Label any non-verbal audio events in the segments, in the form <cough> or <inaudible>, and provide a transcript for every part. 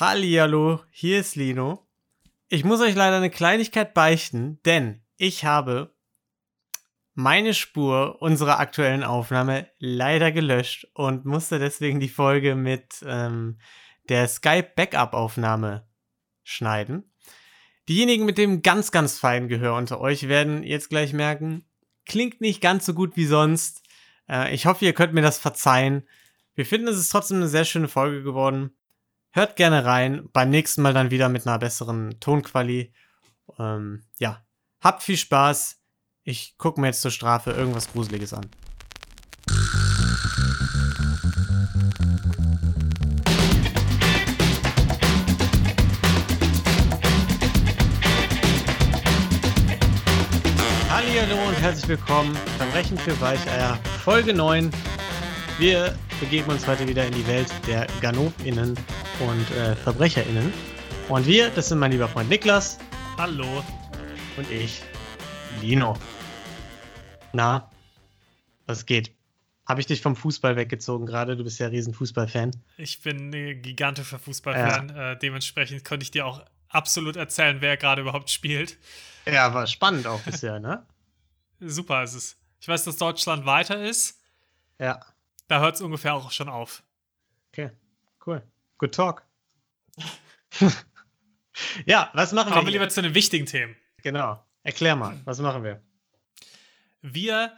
Hallihallo, hier ist Lino. Ich muss euch leider eine Kleinigkeit beichten, denn ich habe meine Spur unserer aktuellen Aufnahme leider gelöscht und musste deswegen die Folge mit ähm, der Skype Backup Aufnahme schneiden. Diejenigen mit dem ganz, ganz feinen Gehör unter euch werden jetzt gleich merken, klingt nicht ganz so gut wie sonst. Äh, ich hoffe, ihr könnt mir das verzeihen. Wir finden, es ist trotzdem eine sehr schöne Folge geworden. Hört gerne rein. Beim nächsten Mal dann wieder mit einer besseren Tonqualität. Ähm, ja, habt viel Spaß. Ich gucke mir jetzt zur Strafe irgendwas Gruseliges an. Hallo und herzlich willkommen. Verbrechen für Weicheier, Folge 9. Wir begeben uns heute wieder in die Welt der GanopInnen und äh, VerbrecherInnen. Und wir, das sind mein lieber Freund Niklas. Hallo. Und ich, Lino. Na, was geht? Habe ich dich vom Fußball weggezogen gerade? Du bist ja ein riesen Fußballfan. Ich bin ein gigantischer Fußballfan. Ja. Äh, dementsprechend könnte ich dir auch absolut erzählen, wer gerade überhaupt spielt. Ja, war spannend auch bisher, ne? <laughs> Super ist es. Ich weiß, dass Deutschland weiter ist. Ja. Da hört es ungefähr auch schon auf. Okay, cool. Good talk. <laughs> ja, was machen wir? Kommen wir lieber zu den wichtigen Themen. Genau. Erklär mal, was machen wir? Wir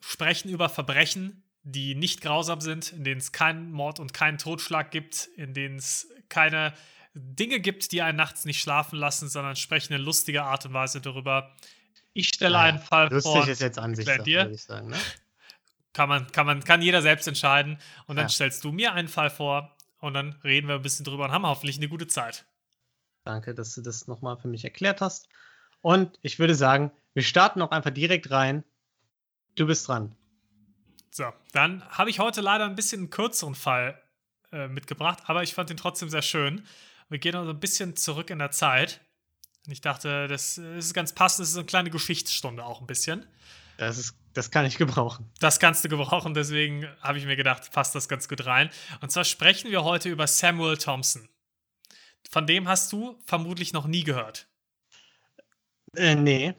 sprechen über Verbrechen, die nicht grausam sind, in denen es keinen Mord und keinen Totschlag gibt, in denen es keine Dinge gibt, die einen nachts nicht schlafen lassen, sondern sprechen in lustiger Art und Weise darüber. Ich stelle naja, einen Fall lustig vor. Lustig ist jetzt Ansichtssache, würde ich sagen. Ne? Kann, man, kann, man, kann jeder selbst entscheiden. Und dann ja. stellst du mir einen Fall vor und dann reden wir ein bisschen drüber und haben hoffentlich eine gute Zeit. Danke, dass du das nochmal für mich erklärt hast. Und ich würde sagen, wir starten auch einfach direkt rein. Du bist dran. So, dann habe ich heute leider ein bisschen einen kürzeren Fall äh, mitgebracht, aber ich fand ihn trotzdem sehr schön. Wir gehen also ein bisschen zurück in der Zeit. Und ich dachte, das ist ganz passend, das ist eine kleine Geschichtsstunde auch ein bisschen. Das, ist, das kann ich gebrauchen. Das kannst du gebrauchen, deswegen habe ich mir gedacht, passt das ganz gut rein. Und zwar sprechen wir heute über Samuel Thompson. Von dem hast du vermutlich noch nie gehört. Äh, nee.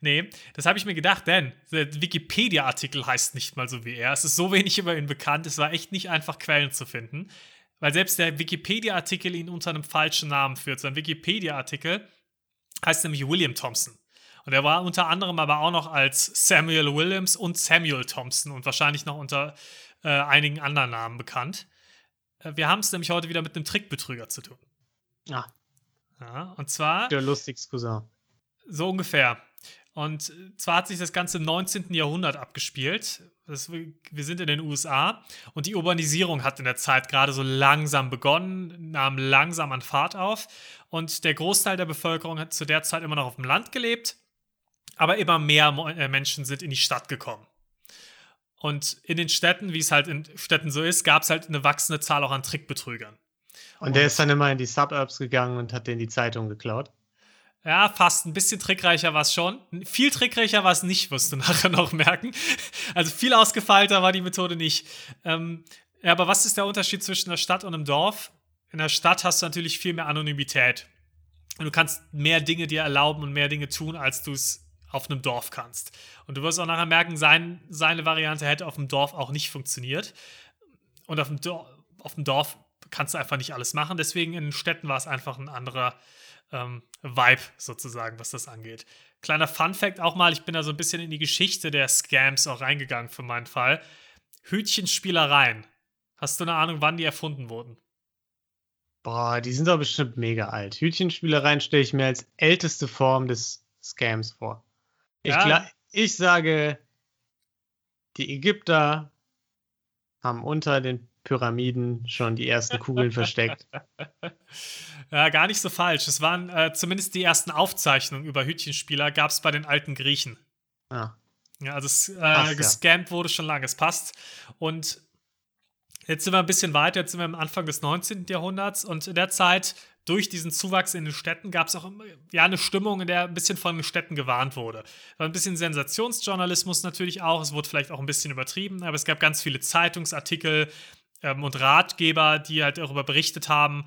Nee, das habe ich mir gedacht, denn der Wikipedia-Artikel heißt nicht mal so wie er. Es ist so wenig über ihn bekannt, es war echt nicht einfach, Quellen zu finden. Weil selbst der Wikipedia-Artikel ihn unter einem falschen Namen führt. Sein Wikipedia-Artikel heißt nämlich William Thompson. Und er war unter anderem aber auch noch als Samuel Williams und Samuel Thompson und wahrscheinlich noch unter äh, einigen anderen Namen bekannt. Äh, wir haben es nämlich heute wieder mit einem Trickbetrüger zu tun. Ja. ja und zwar. Der lustigste Cousin. So ungefähr. Und zwar hat sich das Ganze im 19. Jahrhundert abgespielt. Das, wir sind in den USA und die Urbanisierung hat in der Zeit gerade so langsam begonnen, nahm langsam an Fahrt auf. Und der Großteil der Bevölkerung hat zu der Zeit immer noch auf dem Land gelebt, aber immer mehr äh, Menschen sind in die Stadt gekommen. Und in den Städten, wie es halt in Städten so ist, gab es halt eine wachsende Zahl auch an Trickbetrügern. Und, und der ist dann immer in die Suburbs gegangen und hat denen die Zeitung geklaut. Ja, fast. Ein bisschen trickreicher war es schon. Viel trickreicher war es nicht, wirst du <laughs> nachher noch merken. Also viel ausgefeilter war die Methode nicht. Ähm, ja, aber was ist der Unterschied zwischen der Stadt und einem Dorf? In der Stadt hast du natürlich viel mehr Anonymität. Und du kannst mehr Dinge dir erlauben und mehr Dinge tun, als du es auf einem Dorf kannst. Und du wirst auch nachher merken, sein, seine Variante hätte auf dem Dorf auch nicht funktioniert. Und auf dem, Dorf, auf dem Dorf kannst du einfach nicht alles machen. Deswegen in Städten war es einfach ein anderer ähm, Vibe sozusagen, was das angeht. Kleiner Fun Fact auch mal, ich bin da so ein bisschen in die Geschichte der Scams auch reingegangen für meinen Fall. Hütchenspielereien. Hast du eine Ahnung, wann die erfunden wurden? Boah, die sind doch bestimmt mega alt. Hütchenspielereien stelle ich mir als älteste Form des Scams vor. Ich, ja. ich sage, die Ägypter haben unter den Pyramiden schon die ersten Kugeln versteckt. <laughs> Ja, gar nicht so falsch. Es waren äh, zumindest die ersten Aufzeichnungen über Hütchenspieler gab es bei den alten Griechen. Ja. Ja, also es, äh, gescampt ja. wurde schon lange. Es passt. Und jetzt sind wir ein bisschen weiter. Jetzt sind wir am Anfang des 19. Jahrhunderts. Und in der Zeit, durch diesen Zuwachs in den Städten, gab es auch ja, eine Stimmung, in der ein bisschen von den Städten gewarnt wurde. War ein bisschen Sensationsjournalismus natürlich auch. Es wurde vielleicht auch ein bisschen übertrieben, aber es gab ganz viele Zeitungsartikel ähm, und Ratgeber, die halt darüber berichtet haben,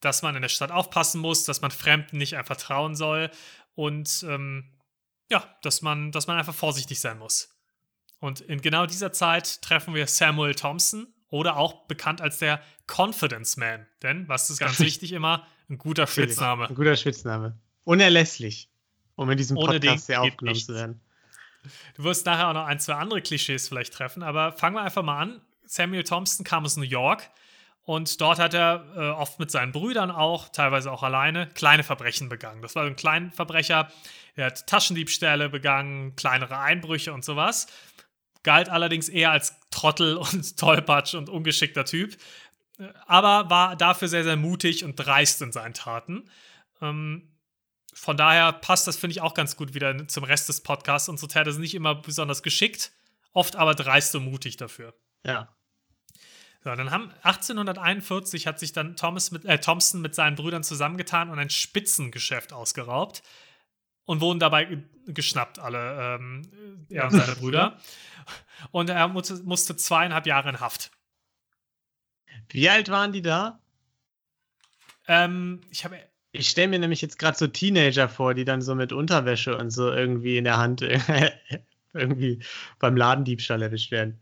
dass man in der Stadt aufpassen muss, dass man Fremden nicht einfach trauen soll und ähm, ja, dass man, dass man einfach vorsichtig sein muss. Und in genau dieser Zeit treffen wir Samuel Thompson oder auch bekannt als der Confidence Man. Denn, was ist ganz <laughs> wichtig immer, ein guter Spitzname. Ein guter Spitzname. Unerlässlich, um in diesem Podcast hier aufgenommen zu werden. Du wirst nachher auch noch ein, zwei andere Klischees vielleicht treffen, aber fangen wir einfach mal an. Samuel Thompson kam aus New York und dort hat er äh, oft mit seinen Brüdern auch, teilweise auch alleine, kleine Verbrechen begangen. Das war ein kleiner Verbrecher, der hat Taschendiebstähle begangen, kleinere Einbrüche und sowas. Galt allerdings eher als Trottel <laughs> und Tollpatsch und ungeschickter Typ, aber war dafür sehr, sehr mutig und dreist in seinen Taten. Ähm, von daher passt das, finde ich, auch ganz gut wieder zum Rest des Podcasts. Unsere Täter sind nicht immer besonders geschickt, oft aber dreist und mutig dafür. Ja. So, dann haben 1841 hat sich dann Thomas mit, äh, Thompson mit seinen Brüdern zusammengetan und ein Spitzengeschäft ausgeraubt und wurden dabei geschnappt, alle ähm, ja, und seine Brüder. Und er musste zweieinhalb Jahre in Haft. Wie alt waren die da? Ähm, ich habe. Ich stelle mir nämlich jetzt gerade so Teenager vor, die dann so mit Unterwäsche und so irgendwie in der Hand <laughs> irgendwie beim Ladendiebstahl erwischt werden.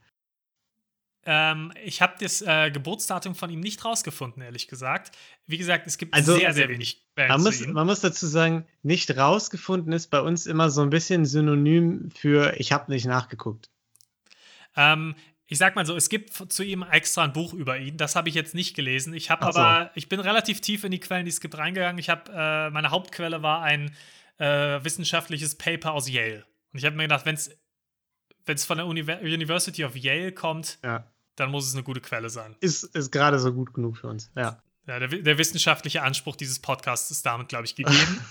Ähm, ich habe das äh, Geburtsdatum von ihm nicht rausgefunden, ehrlich gesagt. Wie gesagt, es gibt also, sehr, sehr wenig Bands man muss, man muss dazu sagen, nicht rausgefunden ist bei uns immer so ein bisschen synonym für ich habe nicht nachgeguckt. Ähm, ich sag mal so, es gibt zu ihm extra ein Buch über ihn. Das habe ich jetzt nicht gelesen. Ich habe aber, ich bin relativ tief in die Quellen, die es gibt, reingegangen. Ich habe, äh, meine Hauptquelle war ein äh, wissenschaftliches Paper aus Yale. Und ich habe mir gedacht, wenn es von der Univer University of Yale kommt, ja. Dann muss es eine gute Quelle sein. Ist, ist gerade so gut genug für uns, ja. Ja, der, der wissenschaftliche Anspruch dieses Podcasts ist damit, glaube ich, gegeben. <laughs>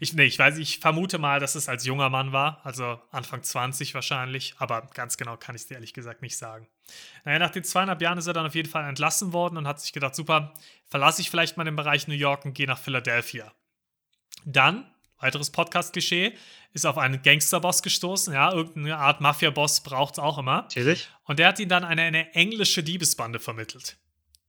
Ich, nee, ich weiß, ich vermute mal, dass es als junger Mann war, also Anfang 20 wahrscheinlich, aber ganz genau kann ich es dir ehrlich gesagt nicht sagen. Naja, nach den zweieinhalb Jahren ist er dann auf jeden Fall entlassen worden und hat sich gedacht, super, verlasse ich vielleicht mal den Bereich New York und gehe nach Philadelphia. Dann, weiteres Podcast-Klischee, ist auf einen Gangsterboss gestoßen, ja, irgendeine Art Mafia-Boss braucht es auch immer. Natürlich. Und der hat ihn dann eine, eine englische Diebesbande vermittelt.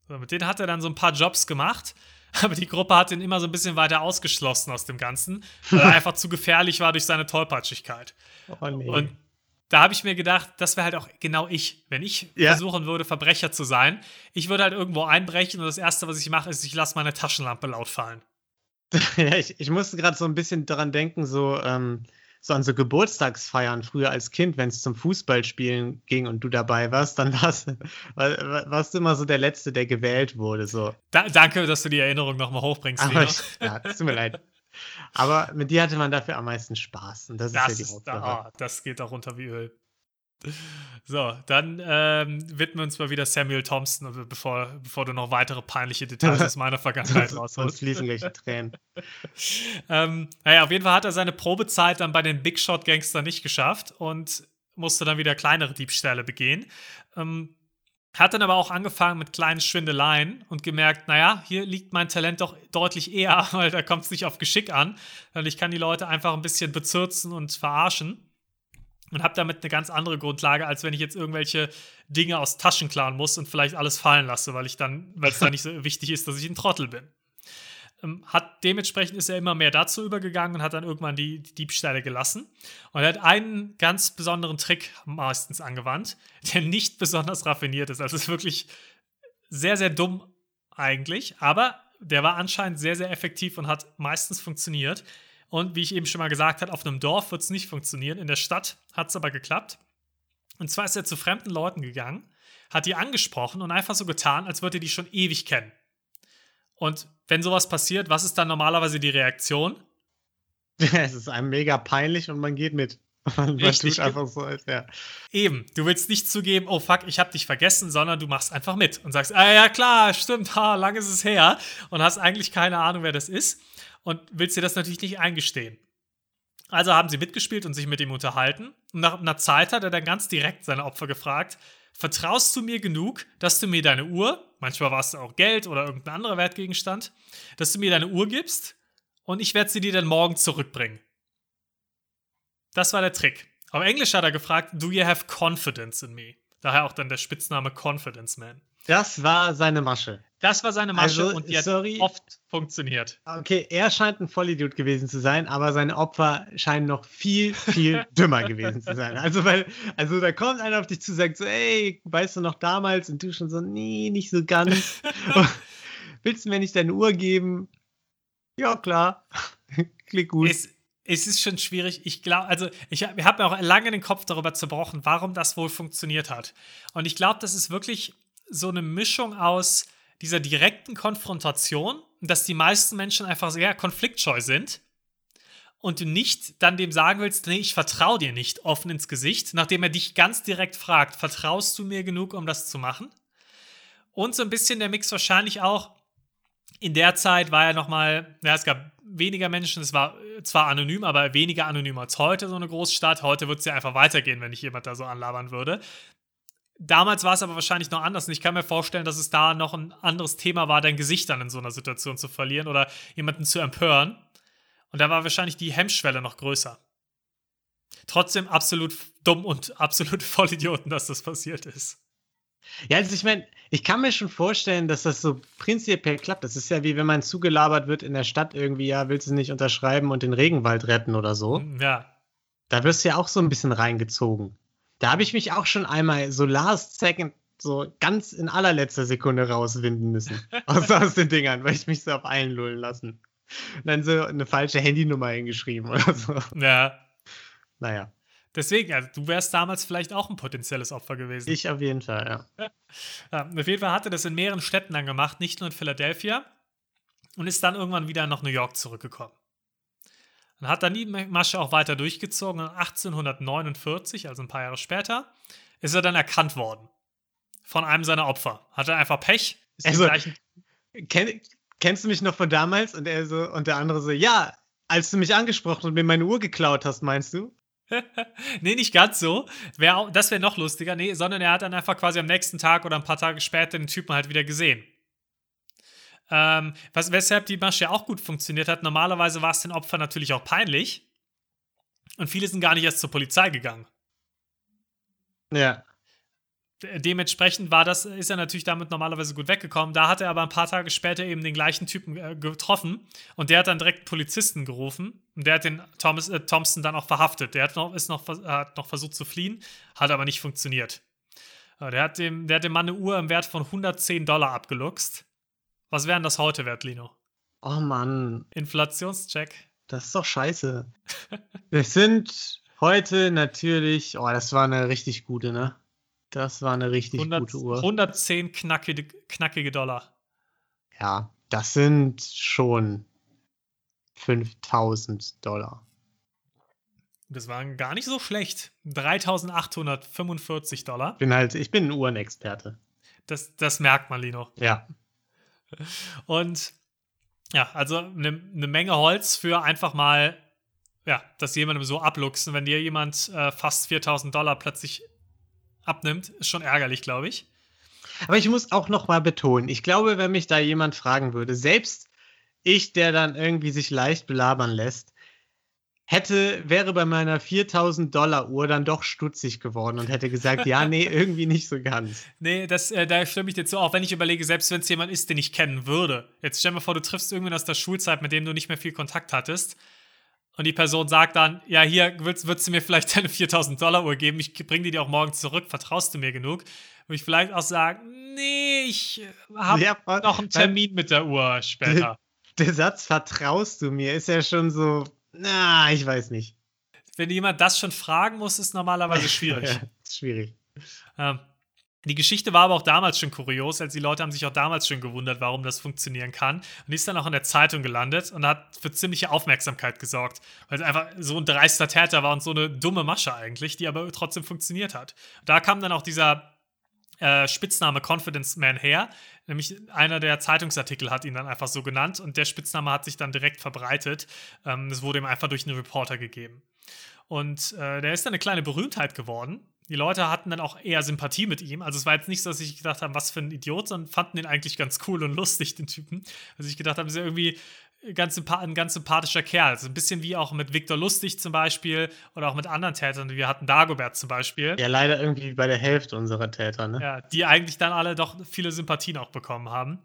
So, mit denen hat er dann so ein paar Jobs gemacht <laughs> Aber die Gruppe hat ihn immer so ein bisschen weiter ausgeschlossen aus dem Ganzen, weil er <laughs> einfach zu gefährlich war durch seine Tollpatschigkeit. Oh nee. Und da habe ich mir gedacht, das wäre halt auch genau ich. Wenn ich ja. versuchen würde, Verbrecher zu sein, ich würde halt irgendwo einbrechen und das Erste, was ich mache, ist, ich lasse meine Taschenlampe laut fallen. <laughs> ja, ich, ich musste gerade so ein bisschen daran denken, so, ähm, so an so Geburtstagsfeiern früher als Kind, wenn es zum Fußballspielen ging und du dabei warst, dann warst, warst du immer so der Letzte, der gewählt wurde. So. Da, danke, dass du die Erinnerung nochmal hochbringst. Aber ich, <laughs> ja, tut mir leid. Aber mit dir hatte man dafür am meisten Spaß. Und das, das ist ja die Hauptsache. Da, oh, das geht auch runter wie Öl. So, dann ähm, widmen wir uns mal wieder Samuel Thompson, bevor, bevor du noch weitere peinliche Details aus meiner Vergangenheit <laughs> rausholst. Sonst fließen gleich Tränen. <laughs> ähm, naja, auf jeden Fall hat er seine Probezeit dann bei den Big Shot Gangstern nicht geschafft und musste dann wieder kleinere Diebstähle begehen. Ähm, hat dann aber auch angefangen mit kleinen Schwindeleien und gemerkt, naja, hier liegt mein Talent doch deutlich eher, <laughs> weil da kommt es nicht auf Geschick an. Weil ich kann die Leute einfach ein bisschen bezürzen und verarschen und habe damit eine ganz andere Grundlage, als wenn ich jetzt irgendwelche Dinge aus Taschen klauen muss und vielleicht alles fallen lasse, weil ich dann, weil es dann nicht so <laughs> wichtig ist, dass ich ein Trottel bin. Ähm, hat dementsprechend ist er immer mehr dazu übergegangen und hat dann irgendwann die, die Diebstähle gelassen. Und er hat einen ganz besonderen Trick meistens angewandt, <laughs> der nicht besonders raffiniert ist. Also ist wirklich sehr, sehr dumm eigentlich, aber der war anscheinend sehr, sehr effektiv und hat meistens funktioniert. Und wie ich eben schon mal gesagt habe, auf einem Dorf wird es nicht funktionieren. In der Stadt hat es aber geklappt. Und zwar ist er zu fremden Leuten gegangen, hat die angesprochen und einfach so getan, als würde er die schon ewig kennen. Und wenn sowas passiert, was ist dann normalerweise die Reaktion? <laughs> Es ist einem mega peinlich und man geht mit. <laughs> Man, Richtig. tut einfach so, als ja. Eben, du willst nicht zugeben, oh fuck, ich hab dich vergessen, sondern du machst einfach mit und sagst, ah ja klar, stimmt, ha, lang ist es her und hast eigentlich keine Ahnung, wer das ist und willst dir das natürlich nicht eingestehen. Also haben sie mitgespielt und sich mit ihm unterhalten. Und nach einer Zeit hat er dann ganz direkt seine Opfer gefragt: Vertraust du mir genug, dass du mir deine Uhr, manchmal war es auch Geld oder irgendein anderer Wertgegenstand, dass du mir deine Uhr gibst und ich werde sie dir dann morgen zurückbringen? Das war der Trick. Auf Englisch hat er gefragt: Do you have confidence in me? Daher auch dann der Spitzname Confidence Man. Das war seine Masche. Das war seine Masche Also, und die hat sorry. oft funktioniert. Okay, er scheint ein Vollidiot gewesen zu sein, aber seine Opfer scheinen noch viel, viel <laughs> dümmer gewesen zu sein. Also, weil, also da kommt einer auf dich zu, sagt so, ey, weißt du noch damals? Und du schon so, nee, nicht so ganz. <laughs> Willst du mir nicht deine Uhr geben? Ja, klar. <laughs> Klingt gut. Es, es ist schon schwierig. Ich glaube, also ich habe hab mir auch lange den Kopf darüber zerbrochen, warum das wohl funktioniert hat. Und ich glaube, das ist wirklich so eine Mischung aus dieser direkten Konfrontation, dass die meisten Menschen einfach sehr konfliktscheu sind und du nicht dann dem sagen willst, nee, ich vertraue dir nicht offen ins Gesicht, nachdem er dich ganz direkt fragt, vertraust du mir genug, um das zu machen? Und so ein bisschen der Mix wahrscheinlich auch, in der Zeit war ja nochmal, ja, es gab weniger Menschen, es war zwar anonym, aber weniger anonym als heute, so eine Großstadt. Heute wird es ja einfach weitergehen, wenn ich jemand da so anlabern würde. Damals war es aber wahrscheinlich noch anders und ich kann mir vorstellen, dass es da noch ein anderes Thema war, dein Gesicht dann in so einer Situation zu verlieren oder jemanden zu empören. Und da war wahrscheinlich die Hemmschwelle noch größer. Trotzdem absolut dumm und absolut <laughs> Vollidioten, dass das passiert ist. Ja, also ich meine, ich kann mir schon vorstellen, dass das so prinzipiell klappt. Das ist ja wie wenn man zugelabert wird in der Stadt irgendwie, ja, willst du nicht unterschreiben und den Regenwald retten oder so. Ja. Da wirst du ja auch so ein bisschen reingezogen. Da habe ich mich auch schon einmal so last second, so ganz in allerletzter Sekunde rauswinden müssen. <laughs> aus, aus den Dingern, weil ich mich so auf einlullen lassen. Und dann so eine falsche Handynummer hingeschrieben oder so. Ja. Naja, Deswegen, also, du wärst damals vielleicht auch ein potenzielles Opfer gewesen. ich auf jeden Fall, ja. <laughs> Ja, auf jeden Fall hat er das in mehreren Städten dann gemacht, nicht nur in Philadelphia. Und ist dann irgendwann wieder nach New York zurückgekommen. Und hat dann die Masche auch weiter durchgezogen. Und 1849, also ein paar Jahre später, ist er dann erkannt worden. Von einem seiner Opfer. Hatte einfach Pech. Also- Kenn, kennst du mich noch von damals? Und er so, und der andere so, ja, als du mich angesprochen und mir meine Uhr geklaut hast, meinst du? <laughs> nee, nicht ganz so. Wär das wäre noch lustiger. Nee, sondern er hat dann einfach quasi am nächsten Tag oder ein paar Tage später den Typen halt wieder gesehen. Ähm, was, weshalb die Masche auch gut funktioniert hat. Normalerweise war es den Opfern natürlich auch peinlich. Und viele sind gar nicht erst zur Polizei gegangen. Ja. De- Dementsprechend war das, ist er natürlich damit normalerweise gut weggekommen. Da hat er aber ein paar Tage später eben den gleichen Typen äh, getroffen und der hat dann direkt Polizisten gerufen und der hat den Thomas, äh, Thompson dann auch verhaftet. Der hat noch, ist noch, vers- hat noch versucht zu fliehen, hat aber nicht funktioniert. Äh, Der hat, dem, der hat dem Mann eine Uhr im Wert von 110 Dollar abgeluchst. Was wären das heute wert, Lino? Oh Mann, Inflationscheck. das ist doch scheiße. <laughs> Wir sind heute natürlich, oh, das war eine richtig gute, ne? Das war eine richtig 100, gute Uhr. 110 knackige, knackige Dollar. Ja, das sind schon 5000 Dollar. Das war gar nicht so schlecht. 3845 Dollar. Bin halt, ich bin ein Uhrenexperte. Das, das merkt man, Lino. Ja. Und ja, also eine ne Menge Holz für einfach mal, ja, das jemandem so abluchsen. Wenn dir jemand äh, fast 4000 Dollar plötzlich abnimmt, ist schon ärgerlich, glaube ich. Aber ich muss auch noch mal betonen, ich glaube, wenn mich da jemand fragen würde, selbst ich, der dann irgendwie sich leicht belabern lässt, hätte, wäre bei meiner 4000 Dollar Uhr dann doch stutzig geworden und hätte gesagt, ja, nee, <laughs> irgendwie nicht so ganz. Nee, das, äh, da stimme ich dir zu, auch wenn ich überlege, selbst wenn es jemand ist, den ich kennen würde. Jetzt stell dir mal vor, du triffst irgendwen aus der Schulzeit, mit dem du nicht mehr viel Kontakt hattest. Und die Person sagt dann, ja, hier willst, würdest du mir vielleicht deine 4000 Dollar Uhr geben, ich bring die dir auch morgen zurück, vertraust du mir genug? Würde ich vielleicht auch sagen, nee, ich habe Ja, noch einen Termin mit der Uhr später. <laughs> Der Satz vertraust du mir ist ja schon so, na, ich weiß nicht. Wenn jemand das schon fragen muss, ist normalerweise <laughs> schwierig. Ja, ist schwierig. Ähm, die Geschichte war aber auch damals schon kurios, als die Leute haben sich auch damals schon gewundert, warum das funktionieren kann. Und ist dann auch in der Zeitung gelandet und hat für ziemliche Aufmerksamkeit gesorgt, weil es einfach so ein dreister Täter war und so eine dumme Masche eigentlich, die aber trotzdem funktioniert hat. Da kam dann auch dieser äh, Spitzname Confidence Man her, nämlich einer der Zeitungsartikel hat ihn dann einfach so genannt und der Spitzname hat sich dann direkt verbreitet. Ähm, Es wurde ihm einfach durch einen Reporter gegeben. Und äh, der ist dann eine kleine Berühmtheit geworden. Die Leute hatten dann auch eher Sympathie mit ihm. Also es war jetzt nicht so, dass ich gedacht habe, was für ein Idiot, sondern fanden ihn eigentlich ganz cool und <laughs> lustig, den Typen. Also ich gedacht habe, ist ja irgendwie ganz ein ganz sympathischer Kerl. Also ein bisschen wie auch mit Viktor Lustig zum Beispiel oder auch mit anderen Tätern. die Wir hatten Dagobert zum Beispiel. Ja, leider irgendwie bei der Hälfte unserer Täter, ne? Ja, die eigentlich dann alle doch viele Sympathien auch bekommen haben.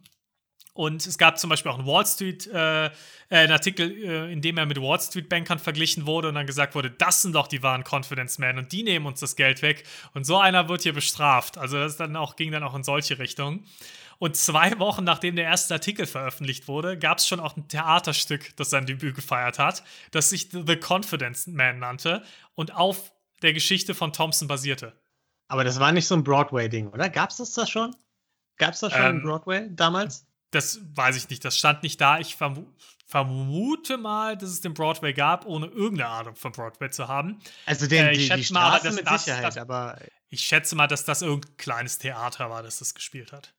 Und es gab zum Beispiel auch einen Wall Street, äh, äh, einen Artikel, äh, in dem er mit Wall Street Bankern verglichen wurde und dann gesagt wurde, das sind doch die wahren Confidence Men und die nehmen uns das Geld weg. Und so einer wird hier bestraft. Also das dann auch, ging dann auch in solche Richtungen. Und zwei Wochen nachdem der erste Artikel veröffentlicht wurde, gab es schon auch ein Theaterstück, das sein Debüt gefeiert hat, das sich The Confidence Man nannte und auf der Geschichte von Thompson basierte. Aber das war nicht so ein Broadway-Ding, oder? Gab es das da schon? Gab es das schon ähm, Broadway damals? Das weiß ich nicht, das stand nicht da. Ich verm vermute mal, dass es den Broadway gab, ohne irgendeine Ahnung von Broadway zu haben. Also den, äh, ich die, schätze die mal, dass mit das, Sicherheit, das, aber ich schätze mal, dass das irgendein kleines Theater war, das das gespielt hat.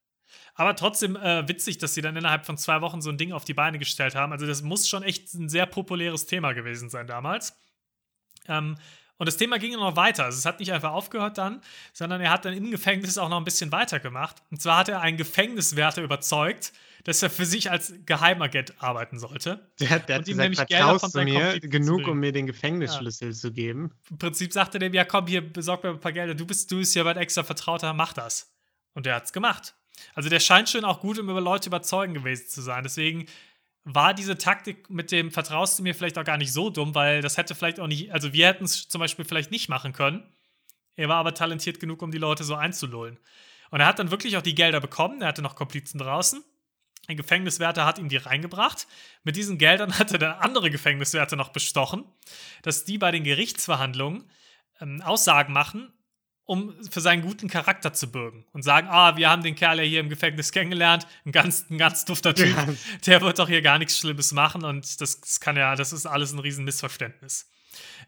Aber trotzdem äh, witzig, dass sie dann innerhalb von zwei Wochen so ein Ding auf die Beine gestellt haben. Also das muss schon echt ein sehr populäres Thema gewesen sein damals. Ähm, und das Thema ging noch weiter. Also es hat nicht einfach aufgehört dann, sondern er hat dann im Gefängnis auch noch ein bisschen weitergemacht. Und zwar hat er einen Gefängniswärter überzeugt, dass er für sich als Geheimagent arbeiten sollte. Der, hat, der hat gesagt, vertraust du mir genug, um mir den Gefängnisschlüssel ja. zu geben. Im Prinzip sagte er dem, ja komm, hier, besorg mir ein paar Gelder, du bist, du bist ja weit extra Vertrauter, mach das. Und der hat's gemacht. Also der scheint schon auch gut, um über Leute überzeugen gewesen zu sein. Deswegen war diese Taktik mit dem Vertraust du mir vielleicht auch gar nicht so dumm, weil das hätte vielleicht auch nicht, also wir hätten es zum Beispiel vielleicht nicht machen können. Er war aber talentiert genug, um die Leute so einzulullen. Und er hat dann wirklich auch die Gelder bekommen. Er hatte noch Komplizen draußen. Ein Gefängniswärter hat ihm die reingebracht. Mit diesen Geldern <laughs> hat er dann andere Gefängniswärter noch bestochen, dass die bei den Gerichtsverhandlungen ähm, Aussagen machen, um für seinen guten Charakter zu bürgen und sagen, ah, wir haben den Kerl ja hier im Gefängnis kennengelernt, ein ganz, ein ganz dufter Typ, ja. der wird doch hier gar nichts Schlimmes machen und das, das kann ja, das ist alles ein Riesenmissverständnis.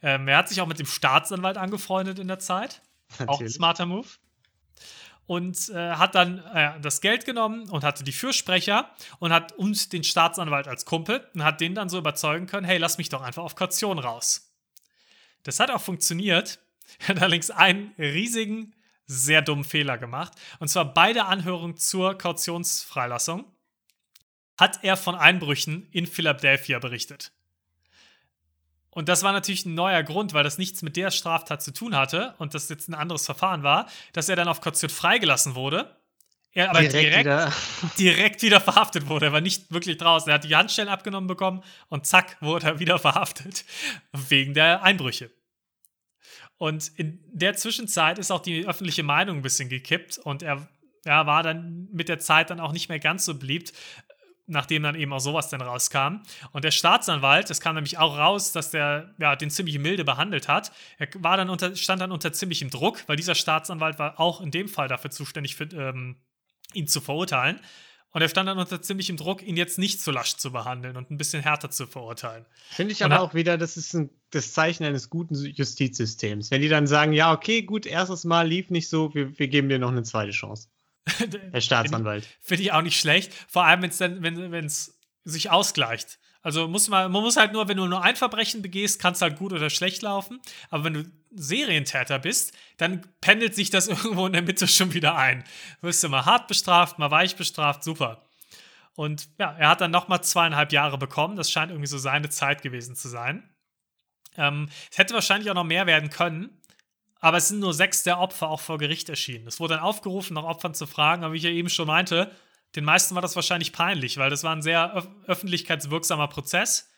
Ähm, er hat sich auch mit dem Staatsanwalt angefreundet in der Zeit. Natürlich. Auch ein smarter Move. Und äh, hat dann äh, das Geld genommen und hatte die Fürsprecher und hat uns den Staatsanwalt als Kumpel und hat den dann so überzeugen können, hey, lass mich doch einfach auf Kaution raus. Das hat auch funktioniert, <laughs> er hat allerdings einen riesigen, sehr dummen Fehler gemacht. Und zwar bei der Anhörung zur Kautionsfreilassung hat er von Einbrüchen in Philadelphia berichtet. Und das war natürlich ein neuer Grund, weil das nichts mit der Straftat zu tun hatte und das jetzt ein anderes Verfahren war, dass er dann auf Kaution freigelassen wurde. Er aber direkt, direkt, wieder. <laughs> <laughs> direkt wieder verhaftet wurde. Er war nicht wirklich draußen. Er hat die Handstellen abgenommen bekommen und zack, wurde er wieder verhaftet. Wegen der Einbrüche. Und in der Zwischenzeit ist auch die öffentliche Meinung ein bisschen gekippt und er ja, war dann mit der Zeit dann auch nicht mehr ganz so beliebt, nachdem dann eben auch sowas dann rauskam. Und der Staatsanwalt, das kam nämlich auch raus, dass der ja, den ziemlich milde behandelt hat. Er war dann unter, stand dann unter ziemlichem Druck, weil dieser Staatsanwalt war auch in dem Fall dafür zuständig, für, ähm, ihn zu verurteilen. Und er stand dann unter ziemlichem Druck, ihn jetzt nicht so lasch zu behandeln und ein bisschen härter zu verurteilen. Finde ich und aber auch wieder, das ist ein, das Zeichen eines guten Justizsystems. Wenn die dann sagen, ja, okay, gut, erstes Mal lief nicht so, wir, wir geben dir noch eine zweite Chance. <laughs> Der Staatsanwalt. Finde ich auch nicht schlecht. Vor allem, dann, wenn es sich ausgleicht. Also muss man, man muss halt nur, wenn du nur ein Verbrechen begehst, kann es halt gut oder schlecht laufen. Aber wenn du Serientäter bist, dann pendelt sich das <laughs> irgendwo in der Mitte schon wieder ein. Wirst du mal hart bestraft, mal weich bestraft, super. Und ja, er hat dann nochmal zweieinhalb Jahre bekommen. Das scheint irgendwie so seine Zeit gewesen zu sein. Ähm, es hätte wahrscheinlich auch noch mehr werden können. Aber es sind nur sechs der Opfer auch vor Gericht erschienen. Es wurde dann aufgerufen, nach Opfern zu fragen, aber wie ich ja eben schon meinte, den meisten war das wahrscheinlich peinlich, weil das war ein sehr öf öffentlichkeitswirksamer Prozess.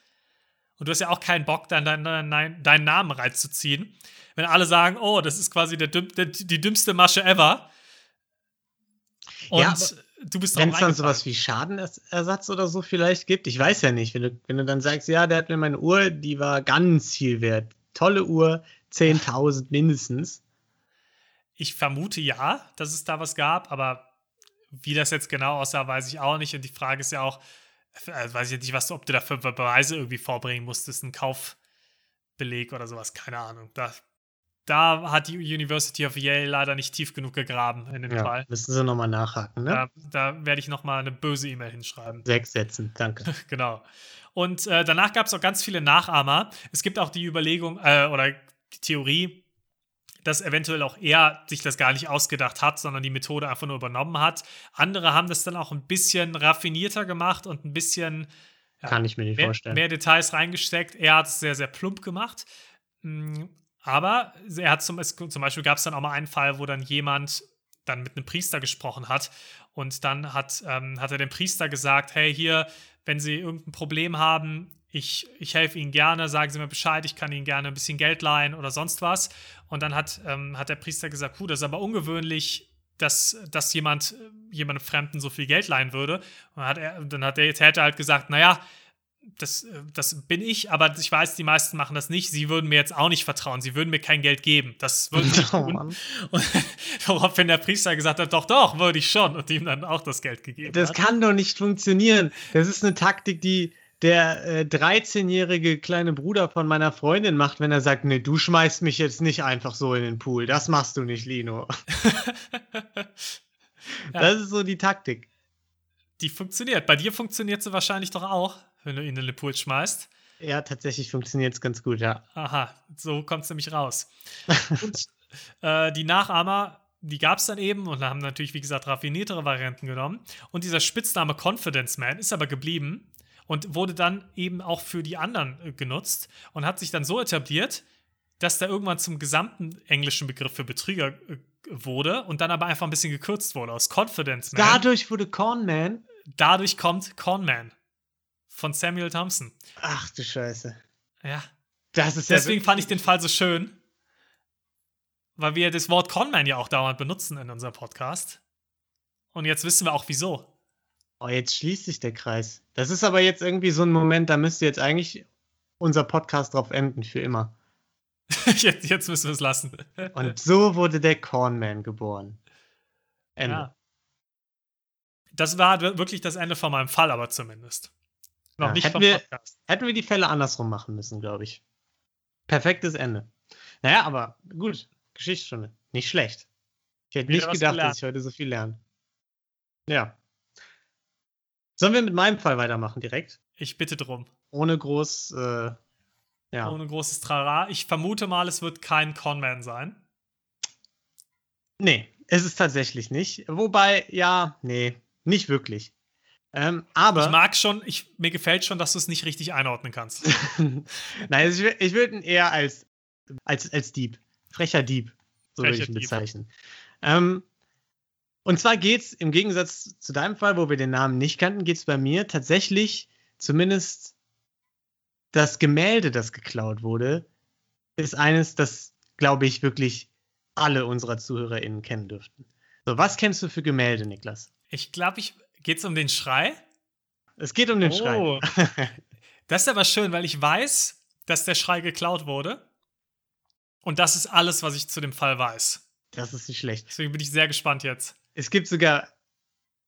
Und du hast ja auch keinen Bock, dann deinen, deinen, deinen Namen reinzuziehen. Wenn alle sagen, oh, das ist quasi der, der, die dümmste Masche ever. Und ja, du bist Wenn es dann sowas wie Schadenersatz oder so vielleicht gibt, ich weiß ja nicht, wenn du, wenn du dann sagst, ja, der hat mir meine Uhr, die war ganz viel wert. Tolle Uhr, 10.000 mindestens. Ich vermute ja, dass es da was gab, aber wie das jetzt genau aussah, weiß ich auch nicht. Und die Frage ist ja auch, also weiß ich nicht, was, ob du dafür Beweise irgendwie vorbringen musstest, einen Kaufbeleg oder sowas, keine Ahnung. Da, da hat die University of Yale leider nicht tief genug gegraben in dem ja, Fall. Müssen sie nochmal nachhaken, ne? Da, da werde ich nochmal eine böse E-Mail hinschreiben. Sechs Sätzen, danke. <laughs> genau. Und äh, danach gab es auch ganz viele Nachahmer. Es gibt auch die Überlegung äh, oder die Theorie, dass eventuell auch er sich das gar nicht ausgedacht hat, sondern die Methode einfach nur übernommen hat. Andere haben das dann auch ein bisschen raffinierter gemacht und ein bisschen kann ich mir nicht mehr, vorstellen. Mehr Details reingesteckt. Er hat es sehr, sehr plump gemacht. Mm, aber er hat zum, zum Beispiel gab es dann auch mal einen Fall, wo dann jemand dann mit einem Priester gesprochen hat Und dann hat, ähm, hat er dem Priester gesagt, hey, hier, wenn Sie irgendein Problem haben, ich, ich helfe Ihnen gerne, sagen Sie mir Bescheid, ich kann Ihnen gerne ein bisschen Geld leihen oder sonst was. Und dann hat, ähm, hat der Priester gesagt, puh, das ist aber ungewöhnlich, dass, dass jemand jemandem Fremden so viel Geld leihen würde. Und dann hat er, dann hat der Täter halt gesagt, naja, das, das bin ich, aber ich weiß, die meisten machen das nicht. Sie würden mir jetzt auch nicht vertrauen. Sie würden mir kein Geld geben. Das würden <laughs> sie tun. Oh, <laughs> und woraufhin der Priester gesagt hat, doch, doch, würde ich schon. Und ihm dann auch das Geld gegeben Das hat. kann doch nicht funktionieren. Das ist eine Taktik, die der äh, 13-jährige kleine Bruder von meiner Freundin macht, wenn er sagt, nee, du schmeißt mich jetzt nicht einfach so in den Pool. Das machst du nicht, Lino. <laughs> ja. Das ist so die Taktik. Die funktioniert. Bei dir funktioniert sie wahrscheinlich doch auch, wenn du ihn in den Pool schmeißt. Ja, tatsächlich funktioniert es ganz gut, ja. Aha, so kommt es nämlich raus. <laughs> Und äh, die Nachahmer, die gab es dann eben und haben natürlich, wie gesagt, raffiniertere Varianten genommen. Und dieser Spitzname Confidence Man ist aber geblieben und wurde dann eben auch für die anderen äh, genutzt und hat sich dann so etabliert, dass der irgendwann zum gesamten englischen Begriff für Betrüger äh, wurde und dann aber einfach ein bisschen gekürzt wurde aus Confidence Man. Dadurch wurde Cornman. Dadurch kommt Cornman von Samuel Thompson. Ach du Scheiße. Ja. Das ist Deswegen ja fand ich den Fall so schön, weil wir das Wort Conman ja auch dauernd benutzen in unserem Podcast. Und jetzt wissen wir auch wieso. Oh, jetzt schließt sich der Kreis. Das ist aber jetzt irgendwie so ein Moment, da müsste jetzt eigentlich unser Podcast drauf enden, für immer. <laughs> jetzt, jetzt, müssen wir es lassen. Und so wurde der Cornman geboren. Ende. Ja. Das war wirklich das Ende von meinem Fall, aber zumindest. Noch ja, nicht hätten, wir, hätten wir die Fälle andersrum machen müssen, glaube ich. Perfektes Ende. Naja, aber gut, Geschichtsstunde. Nicht schlecht. Ich hätte Wieder nicht gedacht, dass ich heute so viel lerne. Ja. Sollen wir mit meinem Fall weitermachen direkt? Ich bitte drum. Ohne groß, äh, ja. Ohne großes Trara. Ich vermute mal, es wird kein Conman sein. Nee, ist es tatsächlich nicht. Wobei, ja, nee, nicht wirklich. Ähm, aber. Ich mag schon, ich, mir gefällt schon, dass du es nicht richtig einordnen kannst. <laughs> Nein, ich, ich würde ihn eher als, als, als Dieb. Frecher Dieb. So würde ich ihn bezeichnen. Ähm, und zwar geht es im Gegensatz zu deinem Fall, wo wir den Namen nicht kannten, geht es bei mir tatsächlich zumindest das Gemälde, das geklaut wurde, ist eines, das, glaube ich, wirklich alle unserer ZuhörerInnen kennen dürften. So, was kennst du für Gemälde, Niklas? Ich glaube, ich geht's um den Schrei? Es geht um den oh. Schrei. <laughs> das ist aber schön, weil ich weiß, dass der Schrei geklaut wurde. Und das ist alles, was ich zu dem Fall weiß. Das ist nicht schlecht. Deswegen bin ich sehr gespannt jetzt. Es gibt sogar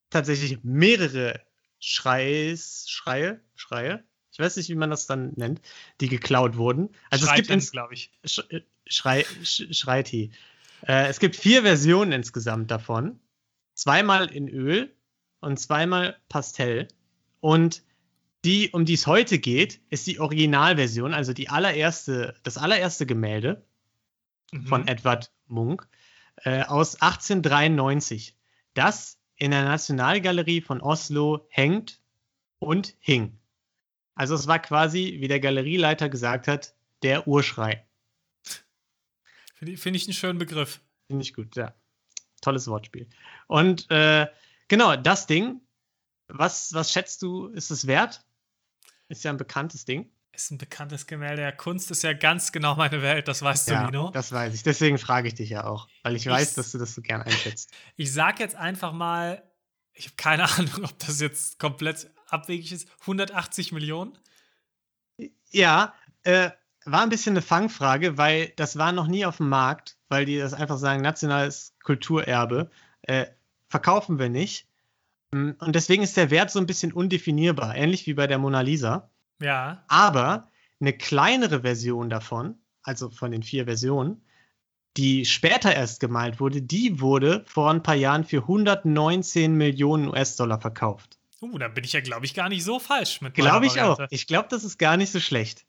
tatsächlich mehrere Schreis, Schreie, Schreie, ich weiß nicht, wie man das dann nennt, die geklaut wurden. Also Schreiten, es gibt glaube ich. Sch Schrei, Sch Schreiti. Äh, es gibt vier Versionen insgesamt davon. Zweimal in Öl und zweimal Pastell. Und die, um die es heute geht, ist die Originalversion, also die allererste, das allererste Gemälde mhm. von Edward Munk äh, aus 1893. Das in der Nationalgalerie von Oslo hängt und hing. Also es war quasi, wie der Galerieleiter gesagt hat, der Urschrei. Finde ich, find ich einen schönen Begriff. Finde ich gut, ja. Tolles Wortspiel. Und äh, genau, das Ding, was, was schätzt du, ist es wert? Ist ja ein bekanntes Ding. Ist ein bekanntes Gemälde. Ja, Kunst ist ja ganz genau meine Welt, das weißt du, ja, Lino. Das weiß ich. Deswegen frage ich dich ja auch, weil ich, ich weiß, dass du das so gern einschätzt. <laughs> Ich sag jetzt einfach mal, ich habe keine <laughs> Ahnung, ob das jetzt komplett abwegig ist, 180 Millionen? Ja, äh, war ein bisschen eine Fangfrage, weil das war noch nie auf dem Markt, weil die das einfach sagen, nationales Kulturerbe, äh, verkaufen wir nicht. Mm, und deswegen ist der Wert so ein bisschen undefinierbar, ähnlich wie bei der Mona Lisa. Ja. Aber eine kleinere Version davon, also von den vier Versionen, die später erst gemalt wurde, die wurde vor ein paar Jahren für 119 Millionen US-Dollar verkauft. Uh, dann bin ich ja, glaube ich, gar nicht so falsch mit Glaube ich auch. Ich glaube, das ist gar nicht so schlecht.